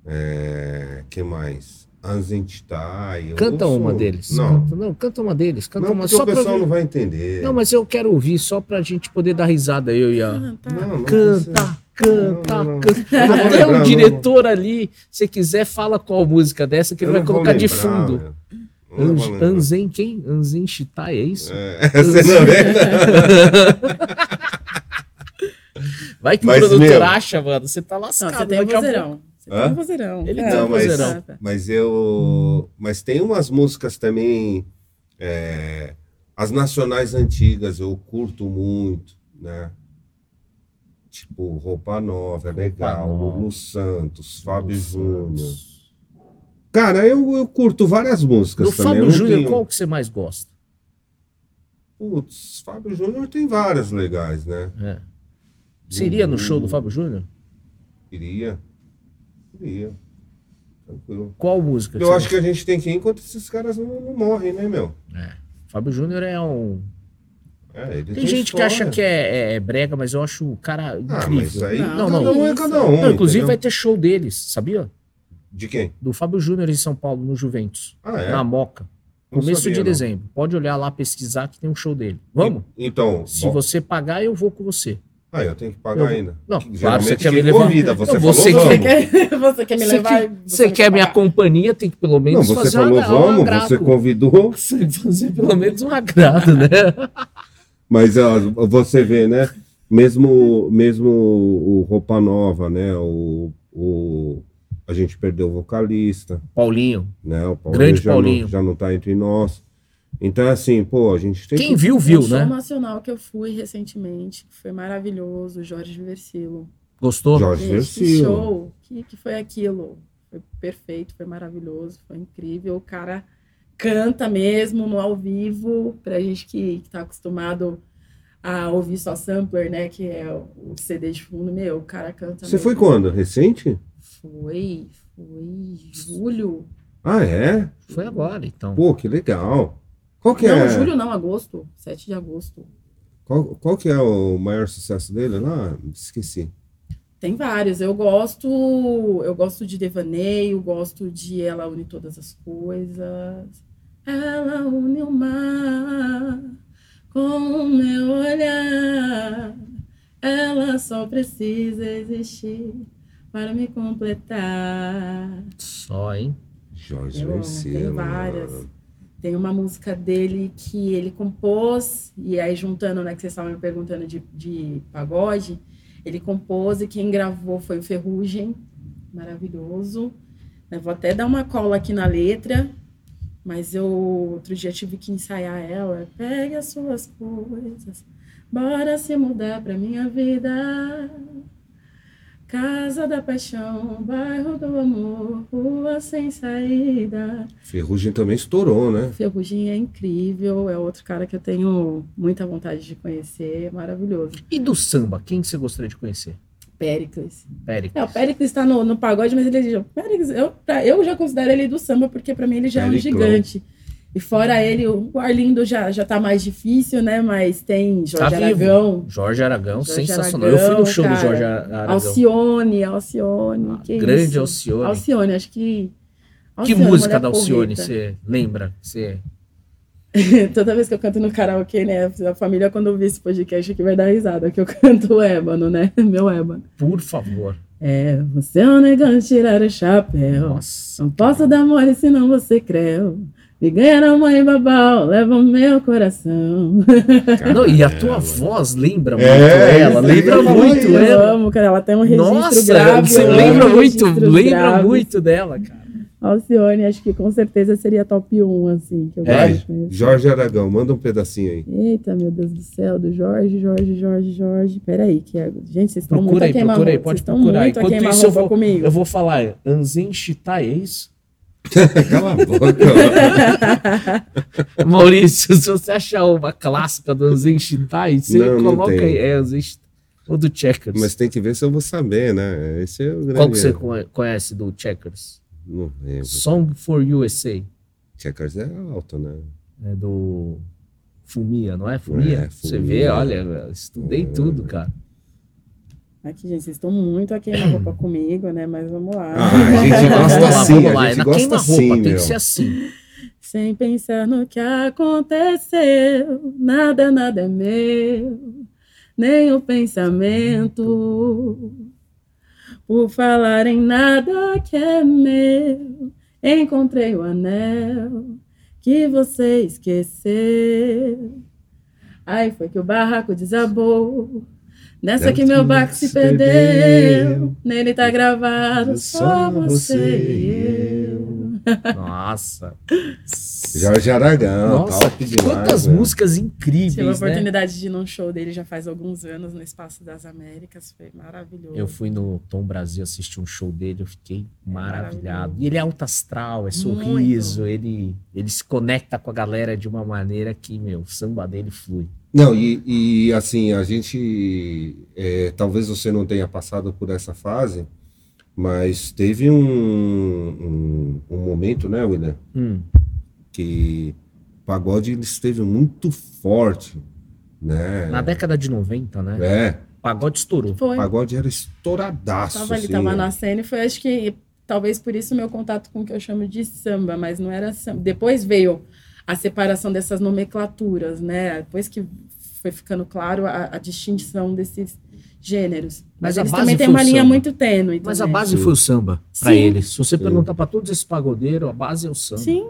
É, que mais? Anzentai. Canta ouço... uma deles. Não. Canta, não, canta uma deles. Canta não, uma só o pessoal não vai entender. Não, mas eu quero ouvir só pra gente poder dar risada, eu e a. Canta. Não, não canta canta, não, canta. Até o diretor ali, se quiser, fala qual música dessa que ele vai colocar lembrar, de fundo. Anzen quem? Anzen Shitai, é isso? É, você não Vai que mas, o produtor meu... acha, mano. Você tá lascado. Não, você tem um vozeirão. Você tem um vozeirão. Ele é, tem um vozeirão. Mas, mas eu... Mas tem umas músicas também... É, As nacionais antigas eu curto muito, né? Tipo, Roupa Nova, é legal. Nova. Lulu Santos, Fábio Júnior. Cara, eu, eu curto várias músicas Do também. Fábio Júnior, tenho- qual que você mais gosta? Putz, Fábio Júnior tem várias legais, né? É. Você iria no Uhum. show do Fábio Júnior? Iria. Iria. Tranquilo. Qual música? Eu acho que a gente tem que ir enquanto esses caras não, não morrem, né, meu? Fábio Júnior é um. É, ele Tem gente que história. acha que é, é brega, mas eu acho o cara Ah, incrível. mas aí Não, Não, cada não. um é cada um. Não, inclusive entendeu? vai ter show deles, sabia? De quem? Do Fábio Júnior em São Paulo, no Juventus. Ah, é? Na Moca. Não Começo sabia, de não. dezembro. Pode olhar lá, pesquisar que tem um show dele. Vamos? Então, Se bom. você pagar, eu vou com você. Ah, eu tenho que pagar Eu- ainda. Não, Que claro, você quer me levar. Convida, você Não, falou, você vamos. Você quer, você quer me Você levar? e você não quer minha companhia, tem que pelo Não, menos você fazer falou uma, um vamos, agrado. você convidou. Você tem que fazer pelo menos um agrado, né? Mas ó, você vê, né? Mesmo, mesmo o Roupa Nova, né? O, o, a gente perdeu o vocalista, Paulinho. né? O Grande já Paulinho. Não, já não tá entre nós. Então, assim, pô, a gente tem Quem que... viu, viu, um show né? nacional que eu fui recentemente, que foi maravilhoso, Jorge Versilo. Gostou? Jorge Gente, que Versilo. show! Que, que foi aquilo? Foi perfeito, foi maravilhoso, foi incrível. O cara canta mesmo no ao vivo, pra gente que, que tá acostumado a ouvir só sampler, né? Que é o CD de fundo, meu, o cara canta Você mesmo. foi quando? Recente? Foi, foi julho. Ah, é? Foi agora, então. Pô, que legal. Qual que não, é? julho não, agosto. 7 de agosto. Qual, qual que é o maior sucesso dele lá? Esqueci. Tem vários. Eu gosto, eu gosto de devaneio, gosto de ela une todas as coisas. Ela une o mar com o meu olhar. Ela só precisa existir para me completar. Só, hein? Jorge Versilo. tem várias. Tem uma música dele que ele compôs, e aí juntando, né, que vocês estavam me perguntando de, de pagode, ele compôs e quem gravou foi o Ferrugem, maravilhoso. Eu vou até dar uma cola aqui na letra, mas eu outro dia tive que ensaiar ela. Pegue as suas coisas, bora se mudar pra minha vida. Casa da paixão, bairro do amor, rua sem saída. Ferrugem também estourou, né? Ferrugem é incrível, é outro cara que eu tenho muita vontade de conhecer, é maravilhoso. E do samba, quem que você gostaria de conhecer? Péricles. Péricles. É, o Péricles está no, no pagode, mas ele já. Péricles, eu, pra- eu já considero ele do samba, porque para mim ele já é um gigante. E fora ele, o Arlindo já, já tá mais difícil, né? Mas tem Jorge Tá vivo. Aragão, Jorge Aragão, Jorge sensacional. eu fui no Aragão, show do cara. Jorge Aragão. Alcione, Alcione. Ah, que grande isso? Alcione. Alcione, acho que. Que Alcione, música mulher da Alcione você lembra? Você... Toda vez que eu canto no karaokê, né? A família, quando ouvir esse podcast aqui, vai dar risada, que eu canto o ébano, né? Meu ébano. Por favor. É, você é um negão de tirar o chapéu. Nossa. Não posso dar mole senão você creu. Me ganha na mãe babau, leva o meu coração. Não, e a tua voz lembra muito É, ela, lembra que eu muito eu ela. amo, cara. Ela tem um registro Nossa, grave. você eu amo lembra muito, lembra graves. muito dela, cara. Alcione, acho que com certeza seria top 1, assim. Que eu É, gosto. Jorge Aragão, manda um pedacinho aí. Eita, meu Deus do céu, do Jorge, Jorge, Jorge, Jorge. Peraí, que é... Gente, vocês estão muito aí, queimar procura aí, pode procurar. Enquanto queimar isso, eu roupa vou, comigo. eu vou falar, Anzen Shitai, é isso? Cala a boca. Maurício, se você achar uma clássica do Anzen Shitai, você Não, não coloca tem. aí. É, Shitai. Ou do Checkers. Mas tem que ver se eu vou saber, né? Esse é o grande... Qual que você conhe- conhece do Checkers? Não lembro. Song for USA. Checkers é alto, né? É do Fumia, não é? Fumia? É, Você Fumia. vê, olha, estudei É. tudo, cara. Aqui, gente, vocês estão muito a queimar roupa comigo, né? Mas vamos lá. Ah, a gente gosta Vamos lá, assim, vamos a lá. É gente na gosta queima-roupa, assim, tem meu. que ser assim. Sem pensar no que aconteceu, nada, nada é meu, nem o pensamento. Por falar em nada que é meu, encontrei o anel que você esqueceu. Aí foi que o barraco desabou. Nessa que meu barco se perdeu, nele tá gravado só você e eu. Nossa. Jorge Aragão, Nossa, top demais. quantas né? músicas incríveis, Tive a né? oportunidade de ir num show dele já faz alguns anos no Espaço das Américas. Foi maravilhoso. Eu fui no Tom Brasil assistir um show dele, eu fiquei maravilhado. maravilhoso. E ele é alto astral, é sorriso, ele, ele se conecta com a galera de uma maneira que, meu, o samba dele flui. Não, e, e, assim, a gente. é, talvez você não tenha passado por essa fase, mas teve um, um, um momento, né, William, Hum, que o pagode ele esteve muito forte, né? na década de 90, né? É, O pagode estourou. Foi. o pagode era estouradaço. Tava ali, assim, tava né? na cena e foi, acho que, talvez por isso meu contato com o que eu chamo de samba, mas não era samba. Depois veio a separação dessas nomenclaturas, né? Depois que foi ficando claro a, a distinção desses gêneros. Mas Mas, a eles base também têm o uma linha samba. muito tênue. Mas a base Sim. foi o samba pra Sim. ele. Se você Sim. perguntar pra todos esses pagodeiros, a base é o samba. Sim,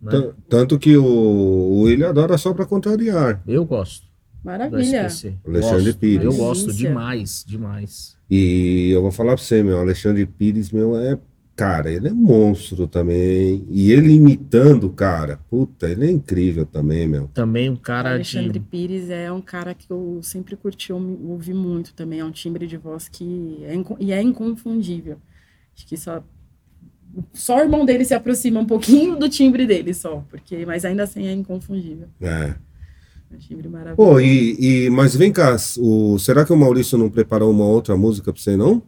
né? Tan- Tanto que o, o William adora só pra contrariar. Eu gosto maravilha. Alexandre Gosto. Pires. Eu gosto demais, demais. E eu vou falar pra você, meu, Alexandre Pires, meu, é. Cara, ele é monstro também. E ele imitando, cara, puta, ele é incrível também, meu. Também um cara Alexandre de. Pires é um cara que eu sempre curti ouvi muito também. É um timbre de voz que é, inco- e é inconfundível. Acho que só só o irmão dele se aproxima um pouquinho do timbre dele só, porque mas ainda assim é inconfundível. É. É um timbre maravilhoso. Pô, e, e- mas vem cá, o, será que o Maurício não preparou uma outra música pra você, não?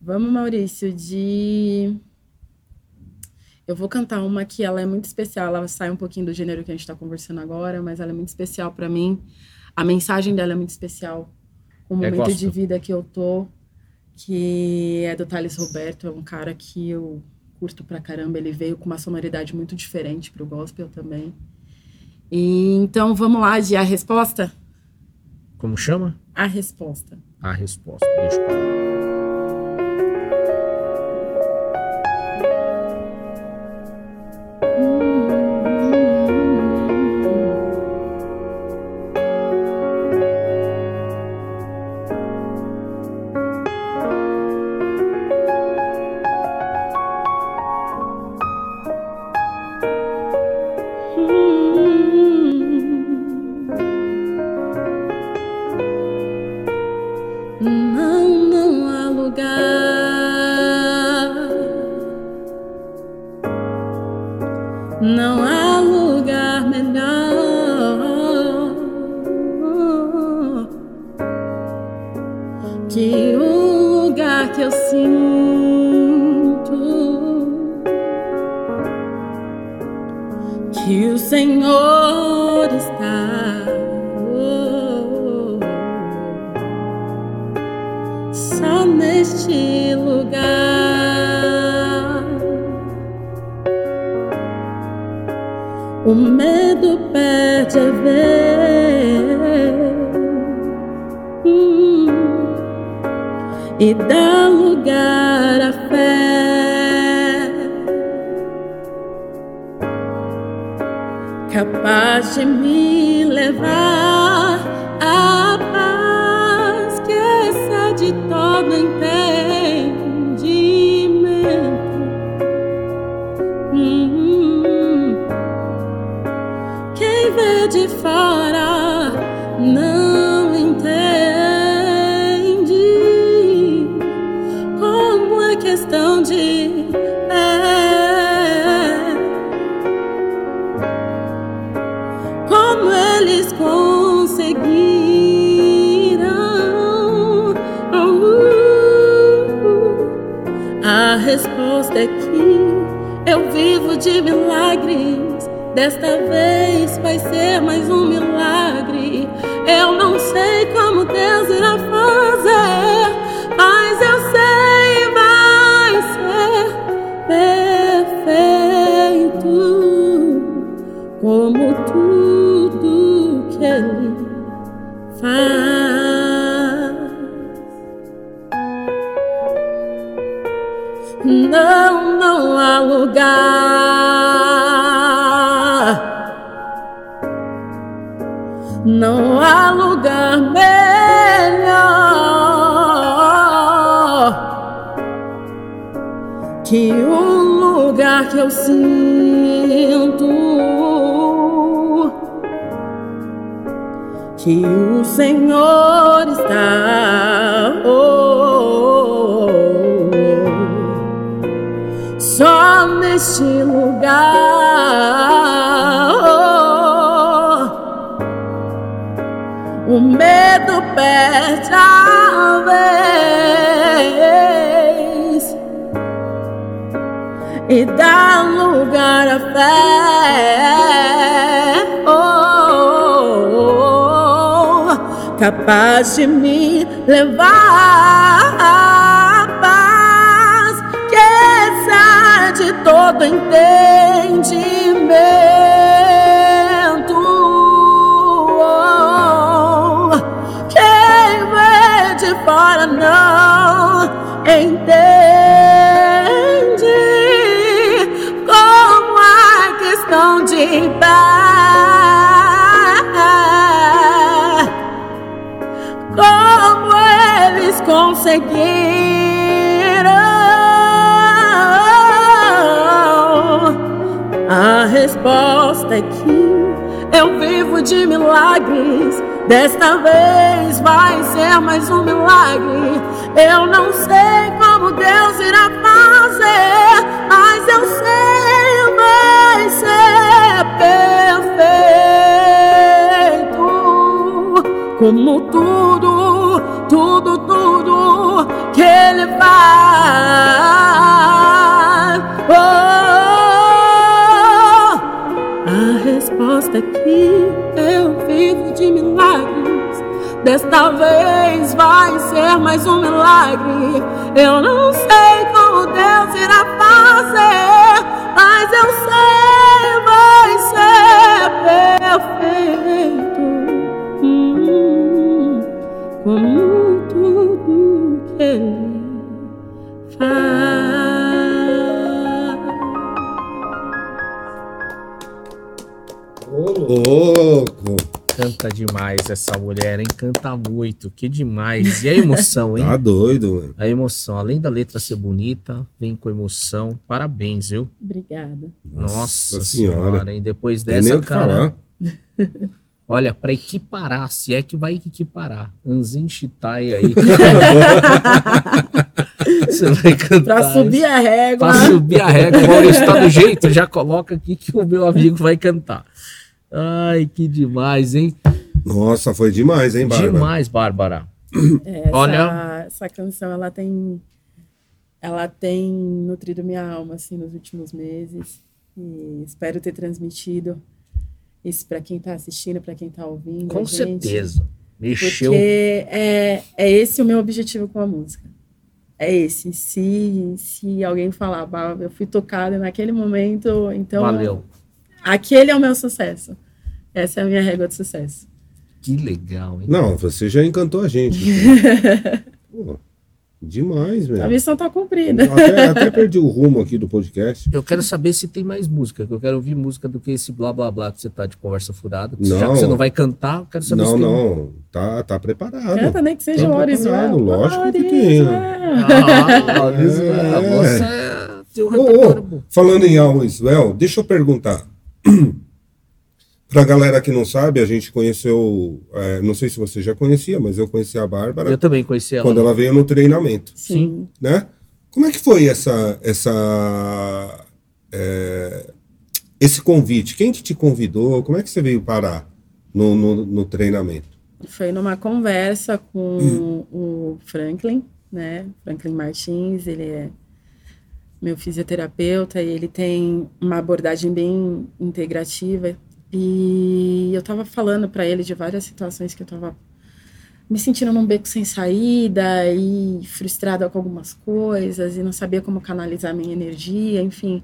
Vamos, Maurício, de eu vou cantar uma que ela é muito especial, ela sai um pouquinho do gênero que a gente está conversando agora, mas ela é muito especial para mim. A mensagem dela é muito especial. O É momento de vida que eu tô, que é do Thales Roberto, é um cara que eu curto pra caramba. Ele veio com uma sonoridade muito diferente pro gospel também. E, então vamos lá de a resposta. Como chama? A resposta. A resposta. Deixa eu falar. Capaz de me levar à paz que excede todo entendimento. Hum. Quem vê de fora de milagres. Desta vez vai ser mais um milagre. Que eu sinto que o Senhor está. Oh, só neste lugar. Oh, o medo perde a vez e dá lugar à fé. capaz de me levar à paz que excede todo entendimento. Oh, quem vê de fora não de paz. conseguiram. A resposta é que eu vivo de milagres. Desta vez vai ser mais um milagre. Eu não sei como Deus irá fazer, mas eu sei ser perfeito. Como tudo, tudo, tudo que Ele faz. Oh, a resposta é que eu vivo de milagres. Desta vez vai ser mais um milagre. Eu não sei como Deus irá fazer, mas eu sei vai ser perfeito. Hum, como ele Ô, louco! Canta demais essa mulher, hein? Canta muito, que demais. E a emoção, hein? Tá doido, mano. A emoção, além da letra ser bonita, vem com emoção. Parabéns, viu? Obrigada. Nossa, Nossa senhora. senhora, hein? Depois Tem dessa, nem cara. falar. Olha, para equiparar, se é que vai equiparar, Anzin Chitai aí. Você vai cantar. Pra subir a régua. Pra subir a régua. O Maurício tá do jeito, já coloca aqui que o meu amigo vai cantar. Ai, que demais, hein? Nossa, foi demais, hein, Bárbara? Demais, Bárbara. É, essa, Olha. Essa canção, ela tem. Ela tem nutrido minha alma, assim, nos últimos meses. E espero ter transmitido isso para quem está assistindo, para quem está ouvindo. Com gente, certeza. Mexeu. Porque é, é esse o meu objetivo com a música. É esse. Se, se alguém falar, eu fui tocada naquele momento, então. Valeu. Aquele é o meu sucesso. Essa é a minha régua de sucesso. Que legal, hein? Não, você já encantou a gente. Pô, demais, velho. A missão tá cumprida. Até, até perdi o rumo aqui do podcast. Eu quero saber se tem mais música, que eu quero ouvir música do que esse blá blá blá que você tá de conversa furada. Não. Já que você não vai cantar, eu quero saber Não, se tem. não. Tá, tá preparado. Canta nem que seja Tá o preparado, lógico que tem. Ah, Luiz, É. você tem um repertório bom. falando em Al Iswell, deixa eu perguntar. Pra galera que não sabe, a gente conheceu. é, não sei se você já conhecia, mas eu conheci a Bárbara Eu também conheci ela. quando ela veio no treinamento, Sim. né? Como é que foi essa, essa, é, esse convite? Quem que te convidou? Como é que você veio parar no, no, no treinamento? Foi numa conversa com o Franklin, né? Franklin Martins, ele é meu fisioterapeuta e ele tem uma abordagem bem integrativa. E eu tava falando para ele de várias situações que eu tava me sentindo num beco sem saída e frustrada com algumas coisas e não sabia como canalizar minha energia, enfim.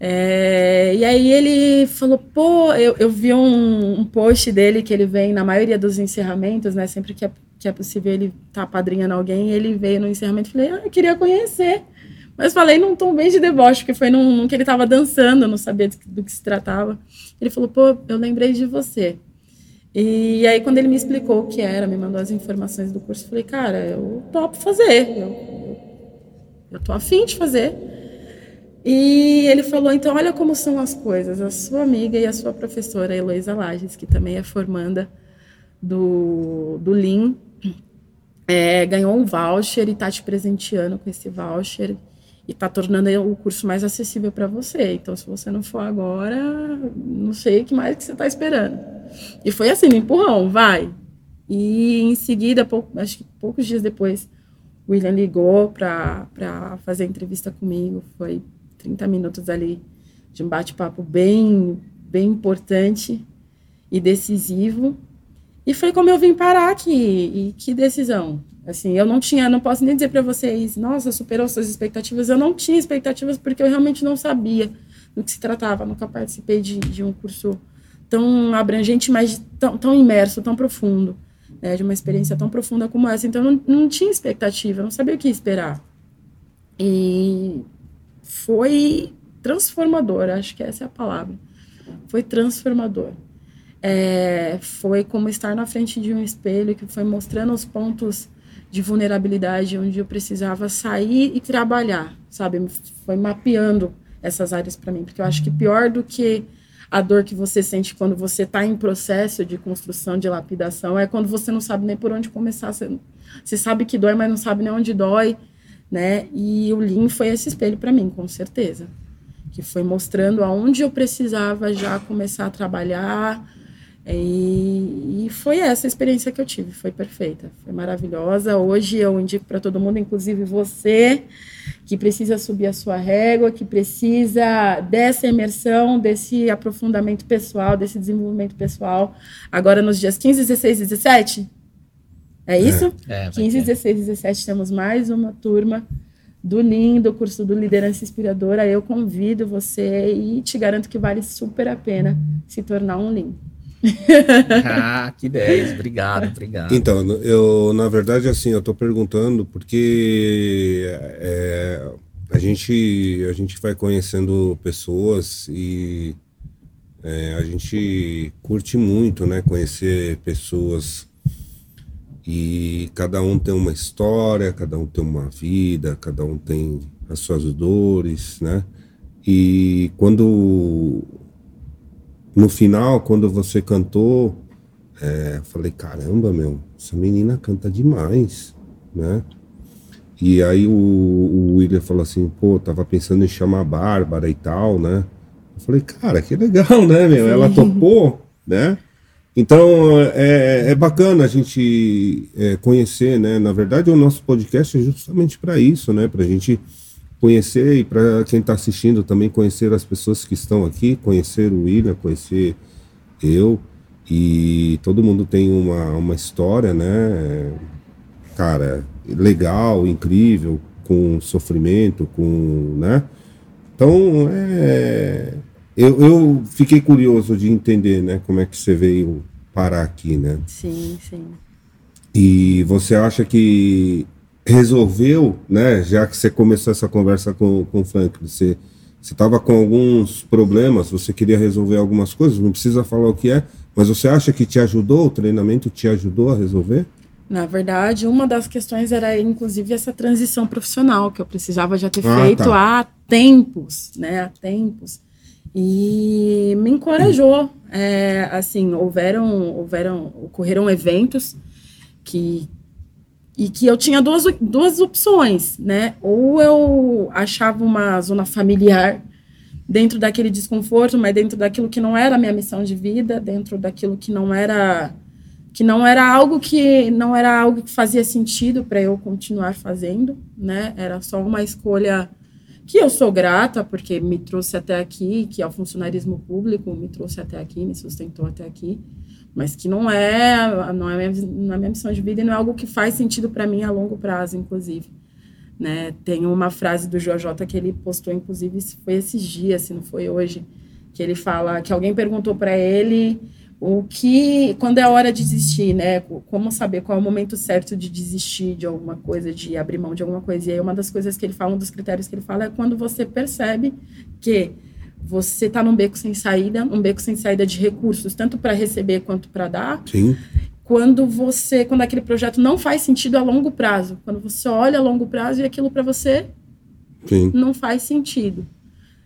É, e aí ele falou, pô, eu, eu vi um, um post dele que ele vem na maioria dos encerramentos, né? Sempre que é, que é possível ele tá padrinhando alguém, ele veio no encerramento e falei, ah, eu queria conhecer. Mas falei num tom bem de deboche, porque foi num, num que ele tava dançando, eu não sabia do, que- do que se tratava. Ele falou, pô, eu lembrei de você. E aí, quando ele me explicou o que era, me mandou as informações do curso, eu falei, cara, eu topo fazer. Eu, eu, eu tô afim de fazer. E ele falou: então, olha como são as coisas. A sua amiga e a sua professora, Heloísa Lages, que também é formanda do, do LIM, é, ganhou um voucher e está te presenteando com esse voucher e está tornando o curso mais acessível para você. Então, se você não for agora, não sei o que mais que você está esperando. E foi assim, empurrão, vai. E em seguida, acho que poucos dias depois, o William ligou para fazer entrevista comigo. Foi 30 minutos ali de um bate-papo bem, bem importante e decisivo. E foi como eu vim parar aqui. E que decisão. Assim, eu não tinha, não posso nem dizer para vocês, nossa, superou suas expectativas. Eu não tinha expectativas porque eu realmente não sabia do que se tratava. Nunca participei de, de um curso tão abrangente, mas tão, tão imerso, tão profundo, né, de uma experiência tão profunda como essa. Então, não, não tinha expectativa, não sabia o que esperar. E foi transformador, acho que essa é a palavra. Foi transformador. É, foi como estar na frente de um espelho que foi mostrando os pontos de vulnerabilidade onde eu precisava sair e trabalhar, sabe? Foi mapeando essas áreas para mim, porque eu acho que pior do que a dor que você sente quando você está em processo de construção, de lapidação, é quando você não sabe nem por onde começar. Você, você sabe que dói, mas não sabe nem onde dói né? E o Lean foi esse espelho para mim, com certeza, que foi mostrando aonde eu precisava já começar a trabalhar. E, e foi essa experiência que eu tive, foi perfeita, foi maravilhosa. Hoje eu indico para todo mundo, inclusive você, que precisa subir a sua régua, que precisa dessa imersão, desse aprofundamento pessoal, desse desenvolvimento pessoal. Agora nos dias 15, 16 e 17, é isso? É, 15, 16 e 17 temos mais uma turma do LIN, do curso do Liderança Inspiradora. Eu convido você e te garanto que vale super a pena se tornar um LIN. ah, que 10, obrigado, obrigado. Então, eu, na verdade, assim, eu estou perguntando porque é, a, gente, a gente vai conhecendo pessoas e é, a gente curte muito, né, conhecer pessoas e cada um tem uma história, cada um tem uma vida, cada um tem as suas dores, né? E quando no final, quando você cantou, é, falei, caramba, meu, essa menina canta demais, né? E aí o, o William falou assim, pô, tava pensando em chamar a Bárbara e tal, né? Eu falei, cara, que legal, né, meu? Ela topou, né? Então é, é bacana a gente é, conhecer, né? Na verdade, o nosso podcast é justamente para isso, né? Para a gente conhecer e para quem está assistindo também conhecer as pessoas que estão aqui, conhecer o William, conhecer eu e todo mundo tem uma, uma história, né? Cara, legal, incrível, com sofrimento, com, né? Então é eu, eu fiquei curioso de entender, né, como é que você veio parar aqui, né? Sim, sim. E você acha que resolveu, né, já que você começou essa conversa com, com o Frank, você estava com alguns problemas, você queria resolver algumas coisas, não precisa falar o que é, mas você acha que te ajudou, o treinamento te ajudou a resolver? Na verdade, uma das questões era, inclusive, essa transição profissional que eu precisava já ter ah, feito tá. há tempos, né? Há tempos e me encorajou. É, assim, houveram, houveram, ocorreram eventos que e que eu tinha duas, duas opções, né? Ou eu achava uma zona familiar dentro daquele desconforto, mas dentro daquilo que não era a minha missão de vida, dentro daquilo que não era que não era algo que não era algo que fazia sentido para eu continuar fazendo, né? Era só uma escolha que eu sou grata porque me trouxe até aqui, que é o funcionarismo público me trouxe até aqui, me sustentou até aqui, mas que não é não é minha, não é minha missão de vida e não é algo que faz sentido para mim a longo prazo, inclusive. Né? Tem uma frase do JJ que ele postou, inclusive, foi esses dias, se não foi hoje, que ele fala que alguém perguntou para ele o que quando é a hora de desistir, né? Como saber qual é o momento certo de desistir de alguma coisa, de abrir mão de alguma coisa. E aí uma das coisas que ele fala, um dos critérios que ele fala é quando você percebe que você está num beco sem saída, um beco sem saída de recursos, tanto para receber quanto para dar. Sim. Quando você, quando aquele projeto não faz sentido a longo prazo, quando você olha a longo prazo e aquilo para você Sim. não faz sentido.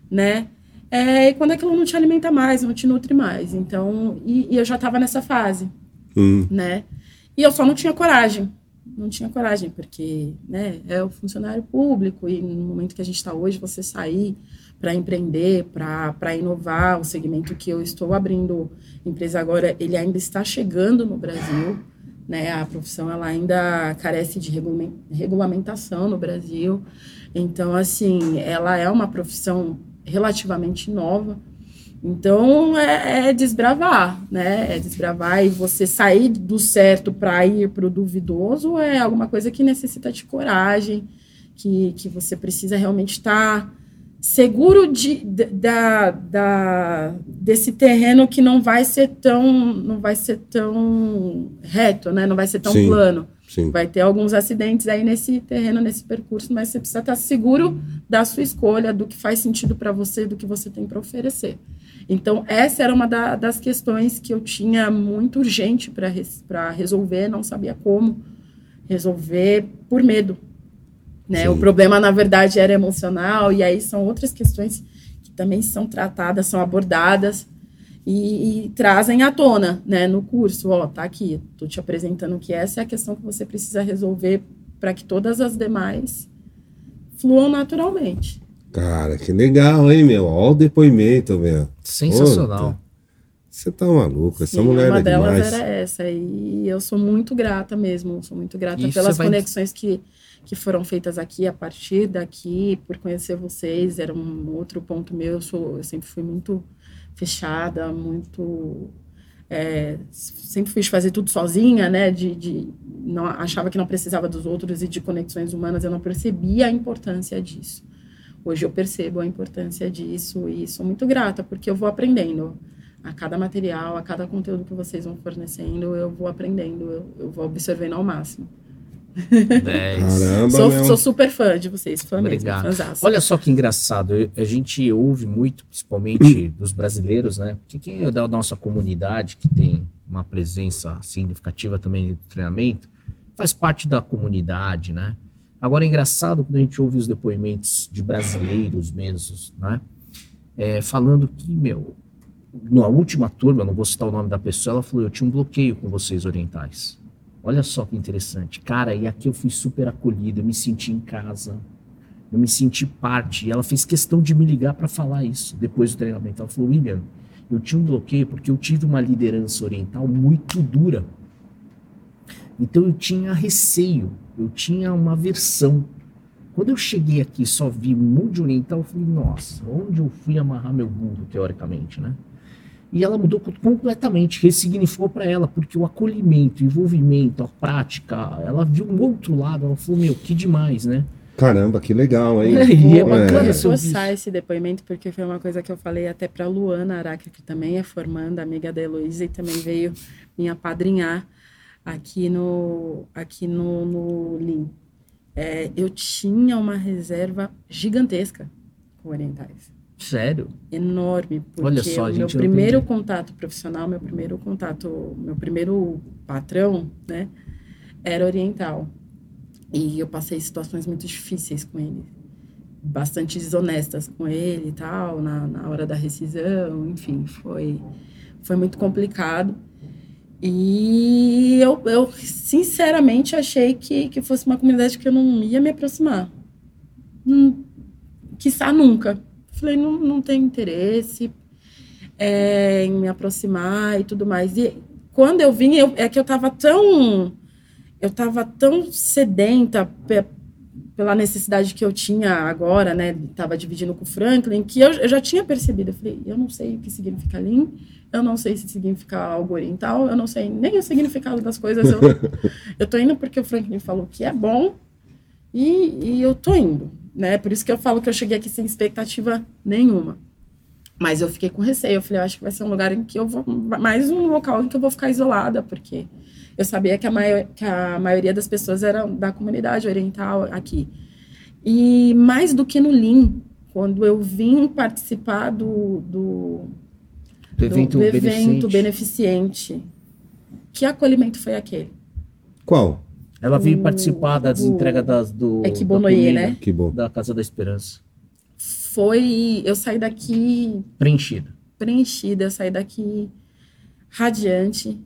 né? É, e quando aquilo não te alimenta mais, não te nutre mais. Então, e, e eu já estava nessa fase, Hum. né? E eu só não tinha coragem. Não tinha coragem, porque né, é o funcionário público e no momento que a gente está hoje, você sair para empreender, para inovar, o segmento que eu estou abrindo empresa agora, ele ainda está chegando no Brasil, né? A profissão ela ainda carece de regula- regulamentação no Brasil. Então, assim, ela é uma profissão relativamente nova. Então é, é desbravar, né? É desbravar e você sair do certo para ir para o duvidoso é alguma coisa que necessita de coragem, que, que você precisa realmente estar seguro de, da, da, desse terreno que não vai ser tão não vai ser tão reto, né? Não vai ser tão Sim. plano. Sim. Vai ter alguns acidentes aí nesse terreno, nesse percurso, mas você precisa estar seguro da sua escolha, do que faz sentido para você, do que você tem para oferecer. Então, essa era uma da- das questões que eu tinha muito urgente para res, resolver, não sabia como resolver por medo. Né? Sim. O problema, na verdade, era emocional, e aí são outras questões que também são tratadas, são abordadas e, e trazem à tona né, no curso. Ó, tá aqui, tô te apresentando que essa é a questão que você precisa resolver para que todas as demais fluam naturalmente. Cara, que legal, hein, meu? Olha o depoimento, meu. Sensacional. Você tá maluco, essa Sim, mulher uma é delas demais. era essa. E eu sou muito grata mesmo. Sou muito grata E pelas vai- conexões que, que foram feitas aqui, a partir daqui, por conhecer vocês. Era um outro ponto meu. Eu, sou, eu sempre fui muito fechada, muito. é, sempre fui fazer tudo sozinha, né? De, de não achava que não precisava dos outros e de conexões humanas. Eu não percebia a importância disso. Hoje eu percebo a importância disso e sou muito grata porque eu vou aprendendo a cada material, a cada conteúdo que vocês vão fornecendo, eu vou aprendendo, eu, eu vou absorvendo ao máximo. 10. Caramba, Sou, meu. sou super fã de vocês, fã Obrigado. mesmo, fãzaço. Olha só que engraçado, a gente ouve muito, principalmente dos brasileiros, né? Que quem é da nossa comunidade, que tem uma presença significativa também no treinamento, faz parte da comunidade, né? Agora é engraçado quando a gente ouve os depoimentos de brasileiros mesmos, né? É, falando que, meu, na última turma, não vou citar o nome da pessoa, ela falou: eu tinha um bloqueio com vocês orientais. Olha só que interessante. Cara, e aqui eu fui super acolhido, eu me senti em casa, eu me senti parte. E ela fez questão de me ligar para falar isso depois do treinamento. Ela falou: William, eu tinha um bloqueio porque eu tive uma liderança oriental muito dura. Então eu tinha receio, eu tinha uma aversão. Quando eu cheguei aqui só vi de oriental, eu falei: nossa, onde eu fui amarrar meu burro, teoricamente, né? E ela mudou completamente, ressignificou para ela, porque o acolhimento, o envolvimento, a prática, ela viu um outro lado, ela falou, meu, que demais, né? Caramba, que legal, hein? E é bacana É. reforçar esse depoimento, porque foi uma coisa que eu falei até para Luana Araca, que também é formanda, amiga da Heloísa, e também veio me apadrinhar aqui no, aqui no, no Lean. É, eu tinha uma reserva gigantesca com orientais. Sério? enorme, porque Olha só, a meu gente não primeiro entendi. contato profissional, meu primeiro contato, meu primeiro patrão, né, era oriental. E eu passei situações muito difíceis com ele, bastante desonestas com ele e tal, na, na hora da rescisão, enfim, foi, foi muito complicado. E eu, eu sinceramente achei que, que fosse uma comunidade que eu não ia me aproximar. Hum, quiçá nunca. Falei, não, não tenho interesse é, em me aproximar e tudo mais. E quando eu vim, eu, é que eu estava tão. Eu estava tão sedenta pe- pela necessidade que eu tinha agora, né? Estava dividindo com o Franklin, que eu, eu já tinha percebido. Eu falei, eu não sei o que significa Lean, eu não sei se significa algo oriental, eu não sei nem o significado das coisas. Eu, eu tô indo porque o Franklin falou que é bom e, e eu tô indo, né? Por isso que eu falo que eu cheguei aqui sem expectativa nenhuma. Mas eu fiquei com receio. Eu falei, eu acho que vai ser um lugar em que eu vou. Mais um local em que eu vou ficar isolada, porque eu sabia que a, maior, que a maioria das pessoas eram da comunidade oriental aqui. E mais do que no Lean, quando eu vim participar do, do, Do evento do evento beneficente. beneficente, que acolhimento foi aquele? Qual? Ela veio O- participar da o- entrega das, do, É que comida né? Que bom. da Casa da Esperança. foi. Eu saí daqui. Preenchida. Preenchida, eu saí daqui radiante.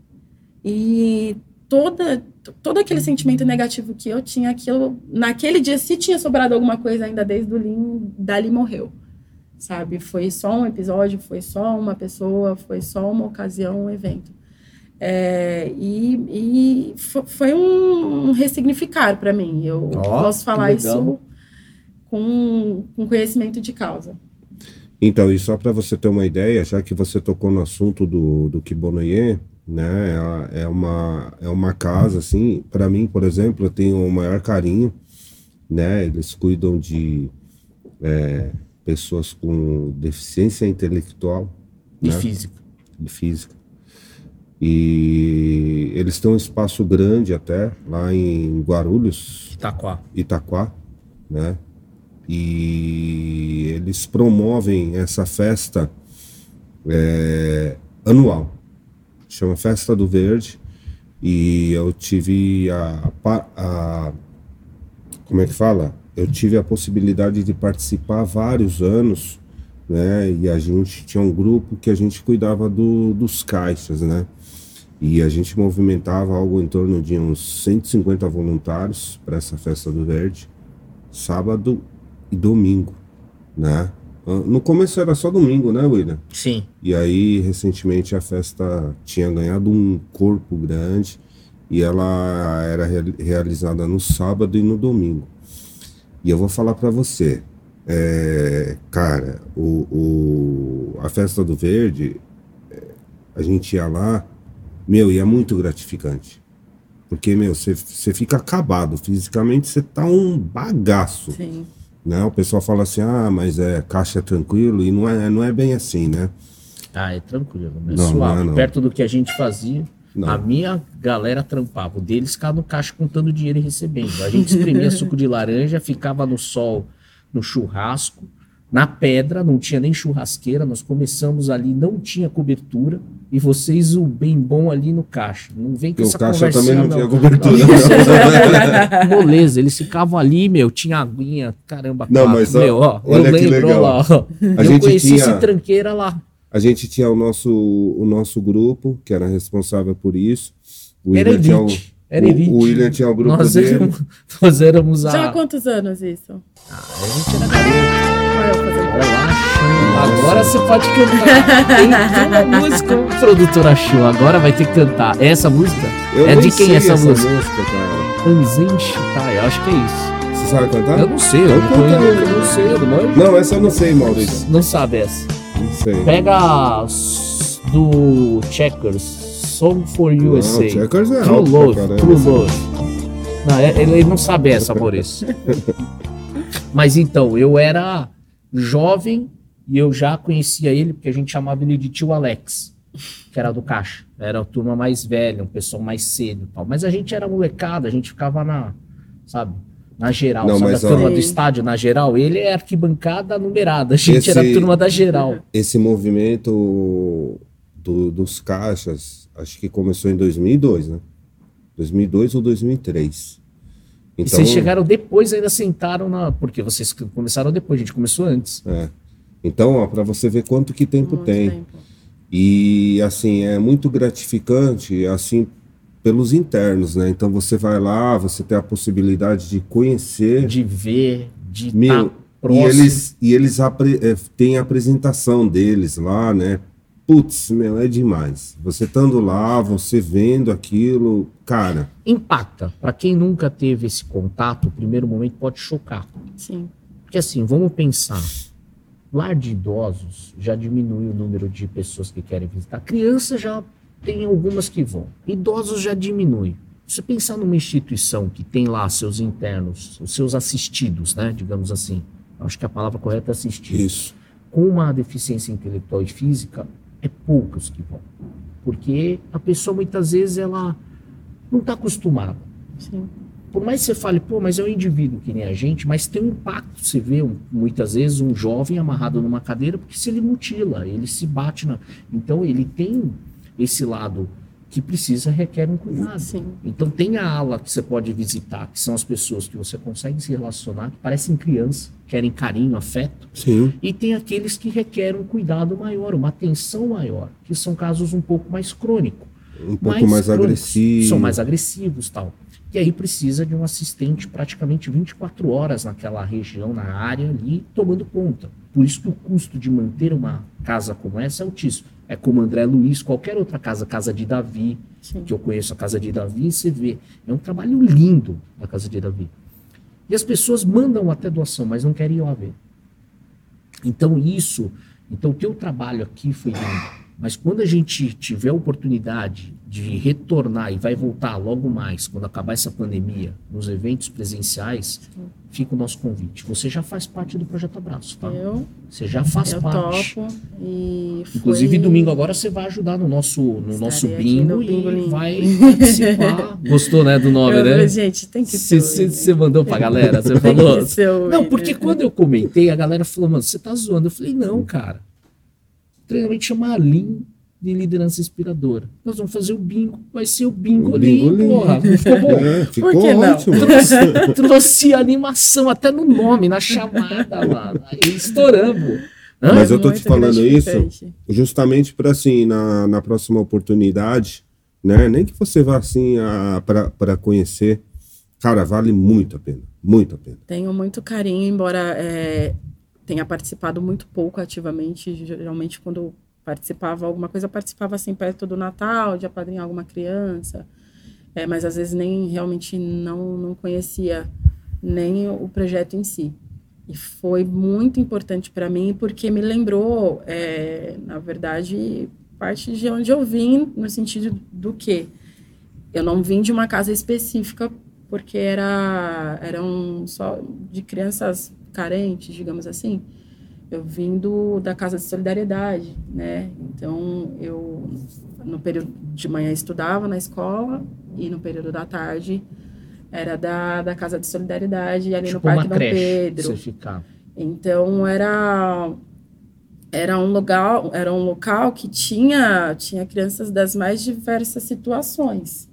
E toda, todo aquele sentimento negativo que eu tinha, aquilo, naquele dia, se tinha sobrado alguma coisa ainda desde o Lean, dali morreu. Sabe? Foi só um episódio, foi só uma pessoa, foi só uma ocasião, um evento. É, e, e foi um ressignificar para mim. Eu oh, posso falar isso com, com conhecimento de causa. Então, e só para você ter uma ideia, já que você tocou no assunto do, do Kibonoye, né, é, é, uma, é uma casa, assim, para mim, por exemplo, eu tenho o maior carinho, né, eles cuidam de é, pessoas com deficiência intelectual. E né, física. E física. E eles têm um espaço grande até, lá em Guarulhos. Itaquá. Itaquá, né? E eles promovem essa festa é, anual. Chama Festa do Verde. E eu tive a, a, a como é que fala? Eu tive a possibilidade de participar vários anos, né? E a gente tinha um grupo que a gente cuidava do, dos caixas, né? E a gente movimentava algo em torno de uns 150 voluntários para essa festa do Verde, sábado e domingo, né? No começo era só domingo, né, William? Sim. E aí, recentemente, a festa tinha ganhado um corpo grande e ela era realizada no sábado e no domingo. E eu vou falar para você, é, cara, o, o, a festa do Verde, é, a gente ia lá meu, e é muito gratificante. Porque, meu, você fica acabado. Fisicamente você tá um bagaço. Sim. Né? O pessoal fala assim, ah, mas é caixa é tranquilo, e não é, não é bem assim, né? Ah, é tranquilo, né? Não, Suave. Não é, não. Perto do que a gente fazia. Não. A minha galera trampava, o deles ficava no caixa contando dinheiro e recebendo. A gente espremia suco de laranja, ficava no sol, no churrasco, na pedra, não tinha nem churrasqueira, nós começamos ali, não tinha cobertura, e vocês o bem bom ali no caixa. Não vem com o essa caixa também não, não tinha cobertura. Moleza, eles ficavam ali, meu, tinha aguinha, caramba, não, mas, meu, ó, olha eu lembro legal. lá, ó, a eu conheci tinha... esse tranqueira lá. A gente tinha o nosso, o nosso grupo, que era responsável por isso. O era elite. O, era elite. O, William tinha o grupo nós dele. Éramos, nós éramos a... Já há quantos anos isso? Ah, a gente era garoto. Agora você pode cantar. Tem uma música, produtora show. Agora vai ter que cantar. Essa música? Eu é de quem é essa, essa música? música cara. Tá, eu acho que é isso. Você sabe cantar? Eu não sei, eu não, canta, eu não sei, eu não Não, essa eu não sei, Maurício. Não sabe essa. Não sei. Pega do Checkers, Song for USA. Não, Checkers é True Love, True Love. Não, é, ele não sabe essa, Maurício. Mas então, eu era jovem e eu já conhecia ele, porque a gente chamava ele de tio Alex, que era do caixa. Era a turma mais velha, um pessoal mais cedo e tal. Mas a gente era molecada, a gente ficava na, sabe, na geral, Não, sabe? a turma do estádio na geral. Ele é arquibancada numerada, a gente esse, era a turma da geral. Esse movimento do, dos caixas, acho que começou em 2002, né? 2002 ou 2003. Então, e vocês chegaram depois, ainda sentaram na. Porque vocês começaram depois, a gente começou antes. É. Então, para você ver quanto que tempo muito tem. Tempo. E assim, é muito gratificante, assim, pelos internos, né? Então você vai lá, você tem a possibilidade de conhecer. De ver, de estar tá próximo. E eles, e eles apre, é, têm a apresentação deles lá, né? Putz, meu, é demais. Você estando lá, você vendo aquilo, cara. Impacta. Para quem nunca teve esse contato, o primeiro momento pode chocar. Sim. Porque assim, vamos pensar Lar de idosos já diminui o número de pessoas que querem visitar. Criança já tem algumas que vão. Idosos já diminui. Se você pensar numa instituição que tem lá seus internos, os seus assistidos, né, digamos assim, acho que a palavra correta é assistir. Isso. Com uma deficiência intelectual e física, é poucos que vão. Porque a pessoa muitas vezes ela não está acostumada. Sim por mais que você fale, pô, mas é um indivíduo que nem a gente, mas tem um impacto. Você vê um, muitas vezes um jovem amarrado numa cadeira, porque se ele mutila, ele se bate na. Então ele tem esse lado que precisa, requer um cuidado. Sim. Então tem a ala que você pode visitar, que são as pessoas que você consegue se relacionar, que parecem criança, querem carinho, afeto. Sim. E tem aqueles que requerem um cuidado maior, uma atenção maior, que são casos um pouco mais crônicos. Um pouco mais, crônicos, agressivo. São mais agressivos tal. E aí precisa de um assistente praticamente 24 horas naquela região, na área ali, tomando conta. Por isso que o custo de manter uma casa como essa é altíssimo. É como André Luiz, qualquer outra casa, Casa de Davi, Sim. que eu conheço a Casa de Davi, você vê. É um trabalho lindo a Casa de Davi. E as pessoas mandam até doação, mas não querem ir lá ver. Então isso, então o teu trabalho aqui foi lindo. Mas quando a gente tiver a oportunidade de retornar e vai voltar logo mais, quando acabar essa pandemia, nos eventos presenciais, fica o nosso convite. Você já faz parte do Projeto Abraço, tá? Eu, Você já faz eu parte. topo. E Inclusive, foi- domingo agora você vai ajudar no nosso, no nosso bingo, no bingo e lindo. vai participar. Gostou, né, do nome, Eu- né? Gente, tem que ser. Você mandou pra galera, você falou? Não, porque quando eu comentei, a galera falou, mano, você tá zoando. Eu falei, não, cara. Treinamento chama Lean de liderança inspiradora. Nós vamos fazer o bingo, vai ser o bingo, O bingo Lean, Lean. porra. Não ficou bom? É, ficou que não? ótimo. Trouxe, trouxe animação até no nome, na chamada lá. Aí estouramos. Hã? Mas eu tô Muito te falando isso justamente para assim, na, na próxima oportunidade, né? Nem que você vá assim para conhecer, cara, vale muito a pena, muito a pena. Tenho muito carinho, embora é, tenha participado muito pouco ativamente. Geralmente, quando participava alguma coisa, participava assim perto do Natal, de apadrinhar alguma criança. É, mas às vezes nem realmente não, não conhecia nem o projeto em si. E foi muito importante para mim porque me lembrou, é, na verdade, parte de onde eu vim, no sentido do que eu não vim de uma casa específica porque era eram só de crianças carentes, digamos assim. Eu vim do, da casa de solidariedade, né? Então eu no período de manhã estudava na escola e no período da tarde era da, da casa de solidariedade ali no Tipo uma Parque Dom Pedro. você. Então era era um lugar era um local que tinha tinha crianças das mais diversas situações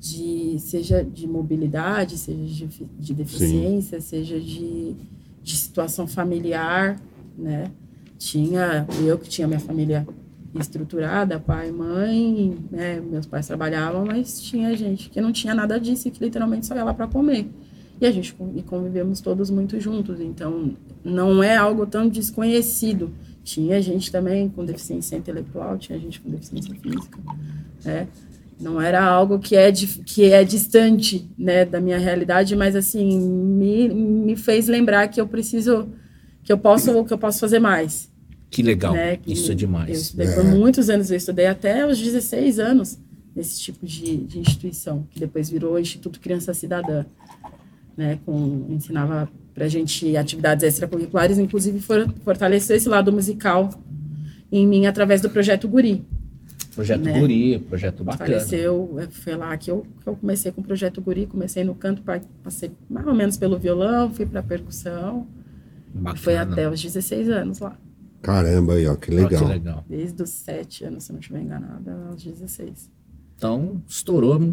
de seja de mobilidade seja de, de deficiência seja de, de situação familiar né? Tinha eu que tinha minha família estruturada pai mãe né? Meus pais trabalhavam mas tinha gente que não tinha nada disso e que literalmente só ia lá para comer. E a gente e convivemos todos muito juntos então não é algo tão desconhecido. Tinha gente também com deficiência intelectual tinha gente com deficiência física né não era algo que é que é distante né da minha realidade mas assim me, me fez lembrar que eu preciso que eu posso que eu posso fazer mais Que legal. né? Que Isso é Eu demais. estudei por muitos anos, eu estudei até os 16 anos nesse tipo de, de instituição, que depois virou Instituto Criança Cidadã, né? Com, ensinava pra gente atividades extracurriculares, inclusive for, fortaleceu esse lado musical em mim através do projeto Guri. Projeto né? Guri, projeto bacana. Faleceu, é, foi lá que eu, que eu comecei com o projeto Guri, comecei no canto, pa- passei mais ou menos pelo violão, fui pra percussão, e Bacana. foi até os 16 anos lá. Caramba aí, ó, que legal. que legal. Desde os 7 anos, se eu não estiver enganada, aos 16. Então, estourou. né?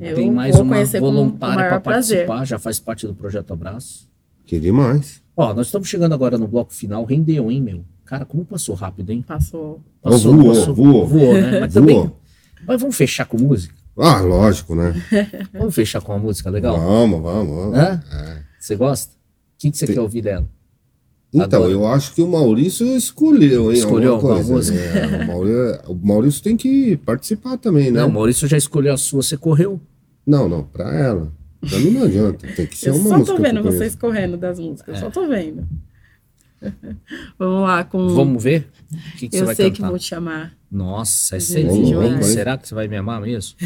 Eu Tem mais uma voluntária para prazer. participar, já faz parte do Projeto Abraço. Que demais. Ó, nós estamos chegando agora no bloco final. Rendeu, hein, meu? Cara, como passou rápido, hein? Passou. Passou, voou, passou, voou. voou, né? Mas também. Voou. Mas vamos fechar com música? Ah, lógico, né? Vamos fechar com uma música legal? Vamos, vamos, vamos. Hã? Você gosta? O que, que você Tem- quer ouvir dela? Então, Agora. eu acho que o Maurício escolheu, hein? Escolheu alguma alguma coisa. É, o, Maurício, o Maurício tem que participar também, né? Não, o Maurício já escolheu a sua, você correu. Não, não, pra ela. Pra mim não adianta. Tem que ser Eu uma só música. tô que vendo eu conheço. vocês correndo das músicas. É. Só tô vendo. Vamos lá com. Vamos ver? O que, que você eu vai sei que cantar? vou te amar. Nossa, é. Será que você vai me amar mesmo?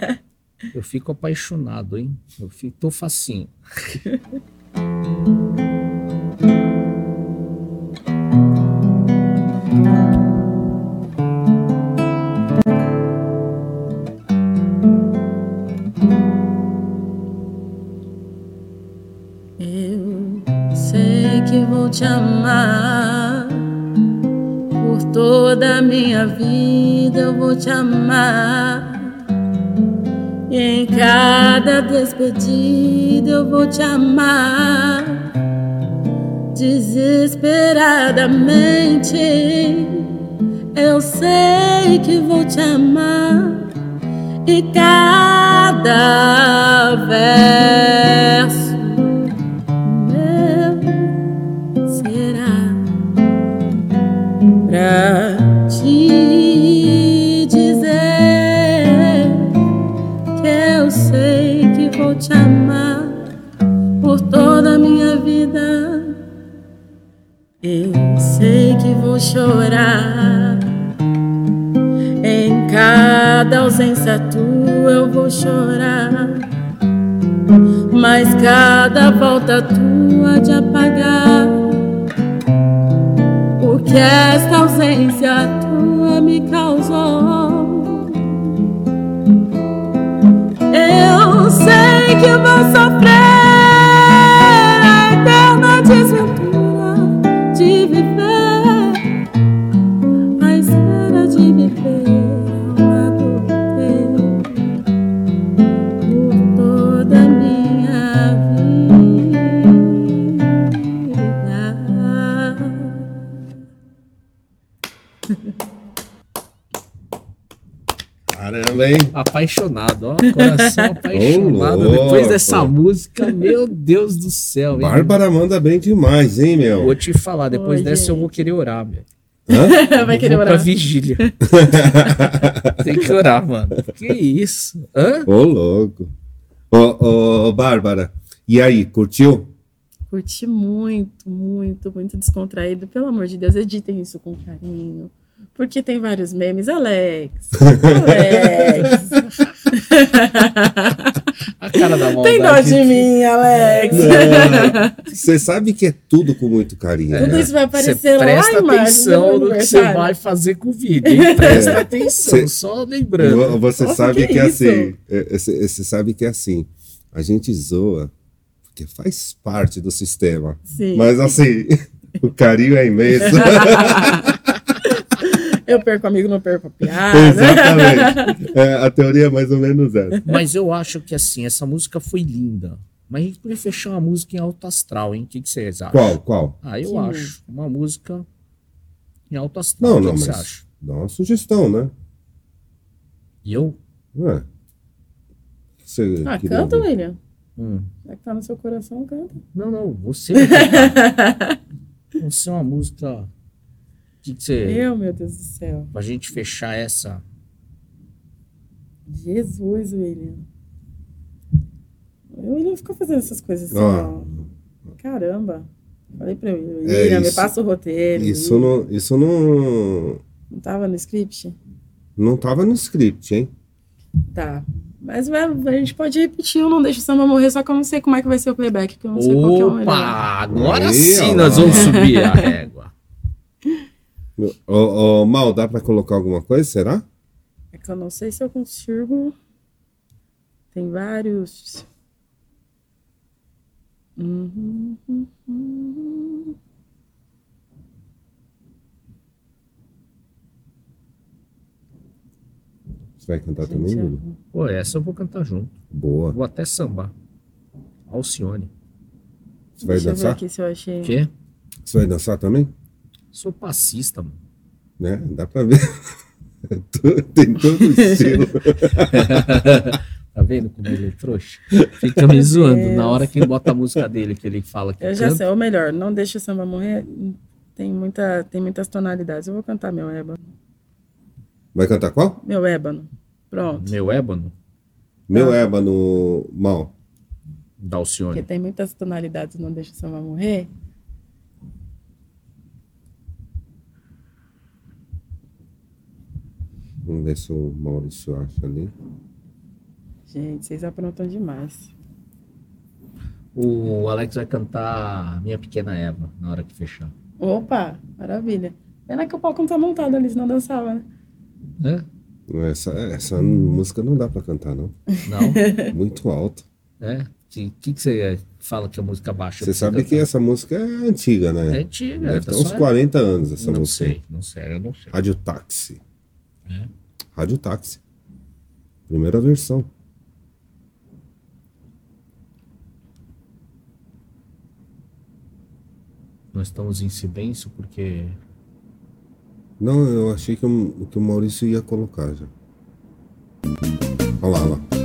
eu fico apaixonado, hein? Eu fico, tô facinho. vou te amar por toda a minha vida. eu vou te amar. E em cada despedida eu vou te amar. Desesperadamente, eu sei que vou te amar. E cada verso te dizer que eu sei que vou te amar por toda a minha vida. Eu sei que vou chorar em cada ausência tua eu vou chorar, mas cada volta tua de apagar que esta ausência tua me causou. Eu sei que vou sofrer. Apaixonado, ó. Coração apaixonado. Depois dessa música, meu Deus do céu. Hein? Bárbara manda bem demais, hein, meu? Vou te falar, depois Oi, dessa gente. eu vou querer orar, meu. Hã? Vai querer orar. Pra vigília. Tem que orar, mano. Que isso? Hã? Ô, louco. Ô, ô, Bárbara, e aí, curtiu? Curti muito, muito, muito descontraído. Pelo amor de Deus, editem isso com carinho. Porque tem vários memes. Alex. Alex. A cara da Tem dó de mim, Alex. Você sabe que é tudo com muito carinho. Tudo né? isso vai aparecer lá, Presta atenção no que você vai fazer com o vídeo. Hein? Presta é. atenção, Cê, só lembrando. Você Nossa, sabe que, que é assim. Você é, sabe que é assim. A gente zoa porque faz parte do sistema. Sim. Mas assim, o carinho é imenso. Eu perco amigo, não perco a piada. Exatamente. É, a teoria é mais ou menos essa. Mas eu acho que assim, essa música foi linda. Mas a gente podia fechar uma música em alto astral, hein? O que, que vocês acham? Qual? Qual? Ah, eu que acho. Uma música em alto astral. Não, não, que mas você acha? dá uma sugestão, né? E eu? É. Você ah, canta, ouvir? William. Hum. Já que tá no seu coração, canta. Não, não, você. você é uma música que, que você. Meu, meu Deus do céu. Pra gente fechar essa. Jesus, William. O William ficou fazendo essas coisas assim, ó. Caramba. Falei pra ele, é, William, é, me passa o roteiro. Isso não, isso não. Não tava no script? Não tava no script, hein? Tá. Mas a gente pode repetir, eu não deixo o samba morrer, só que eu não sei como é que vai ser o playback, que eu não sei Opa, qual que é o melhor. agora Aí, sim nós vamos subir a régua. Ô, ô, Mal, dá pra colocar alguma coisa, será? É que eu não sei se eu consigo. Tem vários. Uhum, uhum. Você vai cantar Gente, também, Lula? Pô, essa eu vou cantar junto. Boa. Vou até sambar. Alcione. Você vai Deixa dançar? Eu ver aqui se eu achei. Quê? Você vai dançar também? Sou passista, mano. Né? Dá pra ver. Tem todo o estilo. tá vendo como ele é trouxa? Fica me zoando. Na hora que bota a música dele, que ele fala que Eu já canta. sei, ou melhor, não deixa o samba morrer. Tem, muita, tem muitas tonalidades. Eu vou cantar meu ébano. Vai cantar qual? Meu ébano. Pronto. Meu ébano? Meu ah. ébano mal. Dalcione. Porque tem muitas tonalidades, não deixa o samba morrer. Vamos ver se o Maurício acha ali. Gente, vocês aprontam demais. O Alex vai cantar Minha Pequena Eva na hora que fechar. Opa, maravilha. Pena que o palco não tá montado ali, senão dançava, né? É? Essa, essa música não dá pra cantar, não. Não? Muito alto. É? O que, que, que, você fala que a música baixa? Você sabe que essa música é antiga, né? É antiga. Deve ter uns 40 anos essa não música. Sei, não sei, eu não sei. Rádio Táxi. É. Rádio Táxi. Primeira versão. Nós estamos em silêncio porque. Não, eu achei que, o, que o Maurício ia colocar já. Olha lá, olha lá.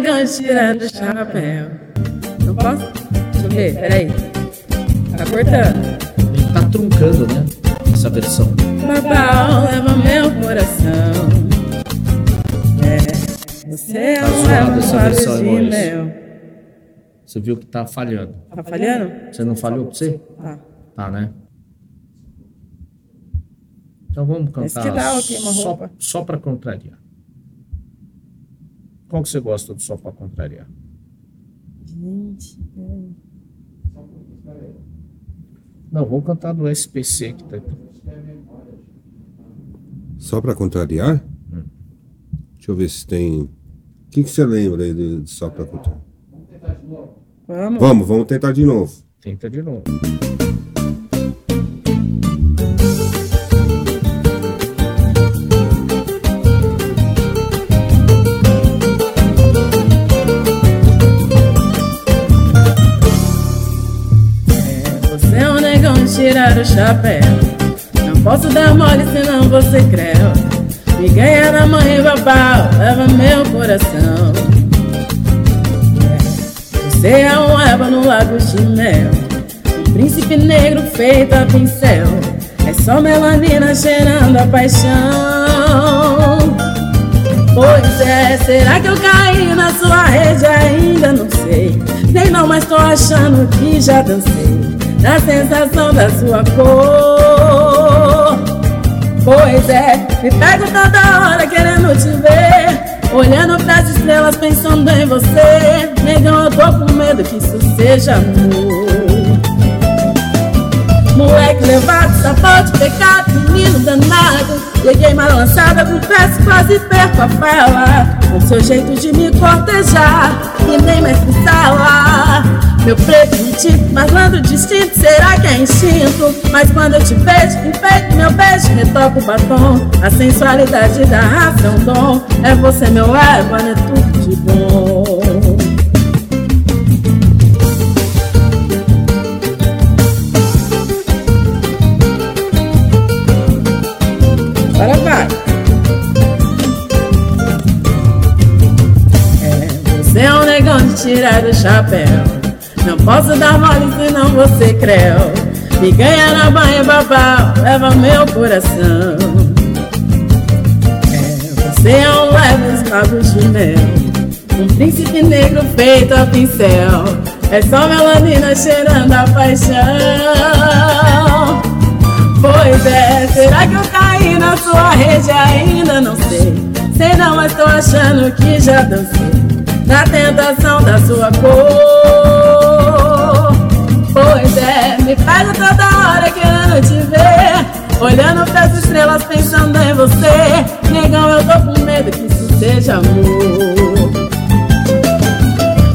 Negócio tirando o chapéu. Não posso? Deixa eu ver, peraí. Tá cortando. Ele tá truncando, né? Essa versão. Babau leva meu coração. É, você é Tá um leva essa versão, de Maurício. mel. Você viu que tá falhando. Tá falhando? Você não falhou pra você? Tá. Tá, né? Então vamos cantar dá, só, roupa. só pra contrariar. Qual que você gosta do só pra contrariar? Gente, peraí. Não, vamos cantar do SPC que tá. Só pra contrariar? Deixa eu ver se tem. O que, que você lembra aí de, de só pra contrariar? Vamos. Vamos, vamos tentar de novo. Tenta de novo. Tirar o chapéu. Não posso dar mole senão você creu. Me ganha na mãe babau, leva meu coração. Você é um eba no lago mel. Um príncipe negro feito a pincel. É só melanina cheirando a paixão. Pois é, será que eu caí na sua rede? Ainda não sei. Nem não, mas tô achando que já dancei. Na sensação da sua cor. Pois é, me pego toda hora querendo te ver. Olhando pras estrelas, pensando em você. Negão, eu tô com medo que isso seja amor. Moleque levado, safado, pecado, menino danado. Peguei uma lançada peço, quase perco a fala. Com seu jeito de me cortejar, e nem mais que sala. Meu preto, um tipo malandro distinto, será que é instinto? Mas quando eu te vejo, enfeito meu beijo, retoco o batom. A sensualidade da raça é um dom. É você, meu égua, é tudo de bom. Agora vai. Você é um negão de tirar o chapéu. Não posso dar mole senão você creu. Me ganha na banha babau, leva meu coração. É, você é um leve de mel. Um príncipe negro feito a pincel. É só melanina cheirando a paixão. Pois é, será que eu caí na sua rede? Ainda não sei. Sei não, mas tô achando que já dancei. Na tentação da sua cor. Me pego toda hora querendo te ver. Olhando pras estrelas, pensando em você. Negão, eu tô com medo que isso seja amor.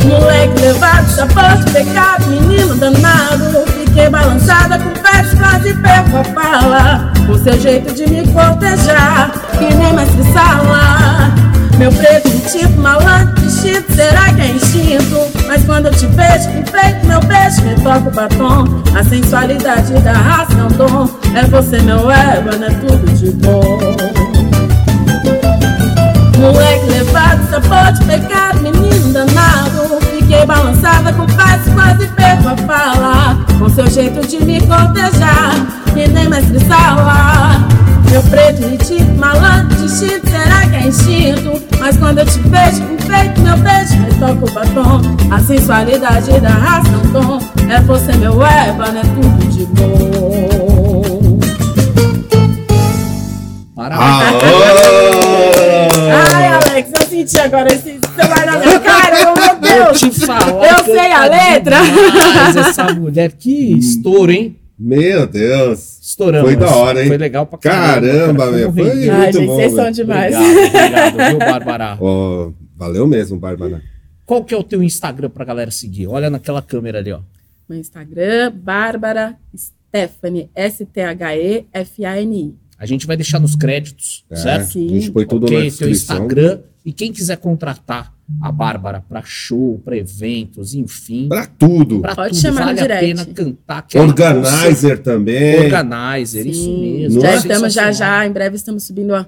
Moleque levado, sapato, pecado, menino danado. Fiquei balançada, confesso, quase perco a fala. Com seu jeito de me cortejar, que nem mais que sala. Meu preto, tipo malandro, vestido, será que é instinto? Mas quando eu te vejo, enfeito meu beijo, retoco o batom. A sensualidade da raça é um dom. É você, meu égua, não é tudo de bom. Moleque levado, sapote, pecado, menino danado. Fiquei balançada, confesso, quase perco a fala. Com seu jeito de me cortejar, que nem mestre sala. Meu preto e tipo malandro, distinto, será que é instinto? Mas quando eu te vejo, enfeito meu beijo, retoco o batom. A sensualidade da raça é um dom. É você, meu égua, não é tudo de bom. Parabéns. Ai, Alex, eu senti agora esse celular na minha cara, meu Eu Deus. te falo. Eu sei a letra. Mas essa mulher, que estouro, hein? Meu Deus. Estouramos. Foi da hora, hein? Foi legal pra caramba. Caramba, meu. Foi muito Ai, gente, bom, vocês são demais. Obrigado, obrigado, viu, Bárbara? Oh, valeu mesmo, Bárbara. Qual que é o teu Instagram pra galera seguir? Olha naquela câmera ali, ó. Meu Instagram, Bárbara Stephanie, S-T-H-E-F-A-N-I. A gente vai deixar nos créditos, é, certo? Sim. A gente põe tudo okay, na descrição. Teu Instagram. E quem quiser contratar a Bárbara para show, para eventos, enfim. Para tudo. Pra Pode tudo. chamar vale no direct. a pena cantar. Organizer também. Organizer, Sim. isso mesmo. Já estamos, já, já, em breve estamos subindo a,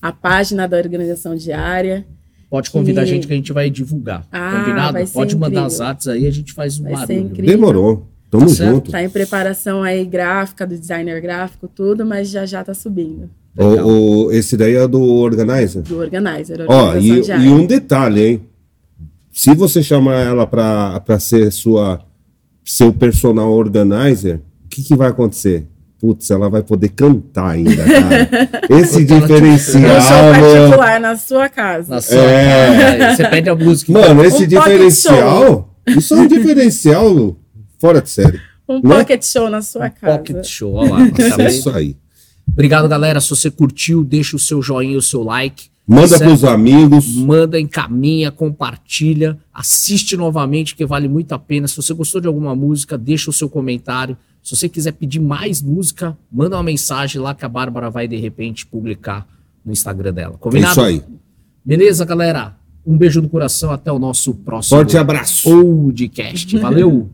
a página da organização diária. Pode convidar a gente que a gente vai divulgar. Ah, Combinado? Pode mandar as atos aí, a gente faz um vai barulho. Demorou. Tamo tá junto. Tá em preparação aí gráfica, do designer gráfico, tudo, mas já já tá subindo. O, o, esse daí é do Organizer? Do Organizer. Ó, e, e, um detalhe, hein? Se você chamar ela para ser sua seu personal organizer, o que, que vai acontecer? Putz, ela vai poder cantar ainda, cara. Esse diferencial. Um show particular na sua casa. Na sua é... casa. Você pede a música. Mano, esse um diferencial. Isso é um diferencial fora de série. Um né? pocket show na sua um casa. Pocket show, olha lá. É isso aí. Obrigado, galera. Se você curtiu, deixa o seu joinha, o seu like. Manda para os amigos. Manda, encaminha, compartilha. Assiste novamente, que vale muito a pena. Se você gostou de alguma música, deixa o seu comentário. Se você quiser pedir mais música, manda uma mensagem lá que a Bárbara vai, de repente, publicar no Instagram dela. Combinado? É isso aí. Beleza, galera? Um beijo no coração. Até o nosso próximo Forte abraço. podcast. Valeu!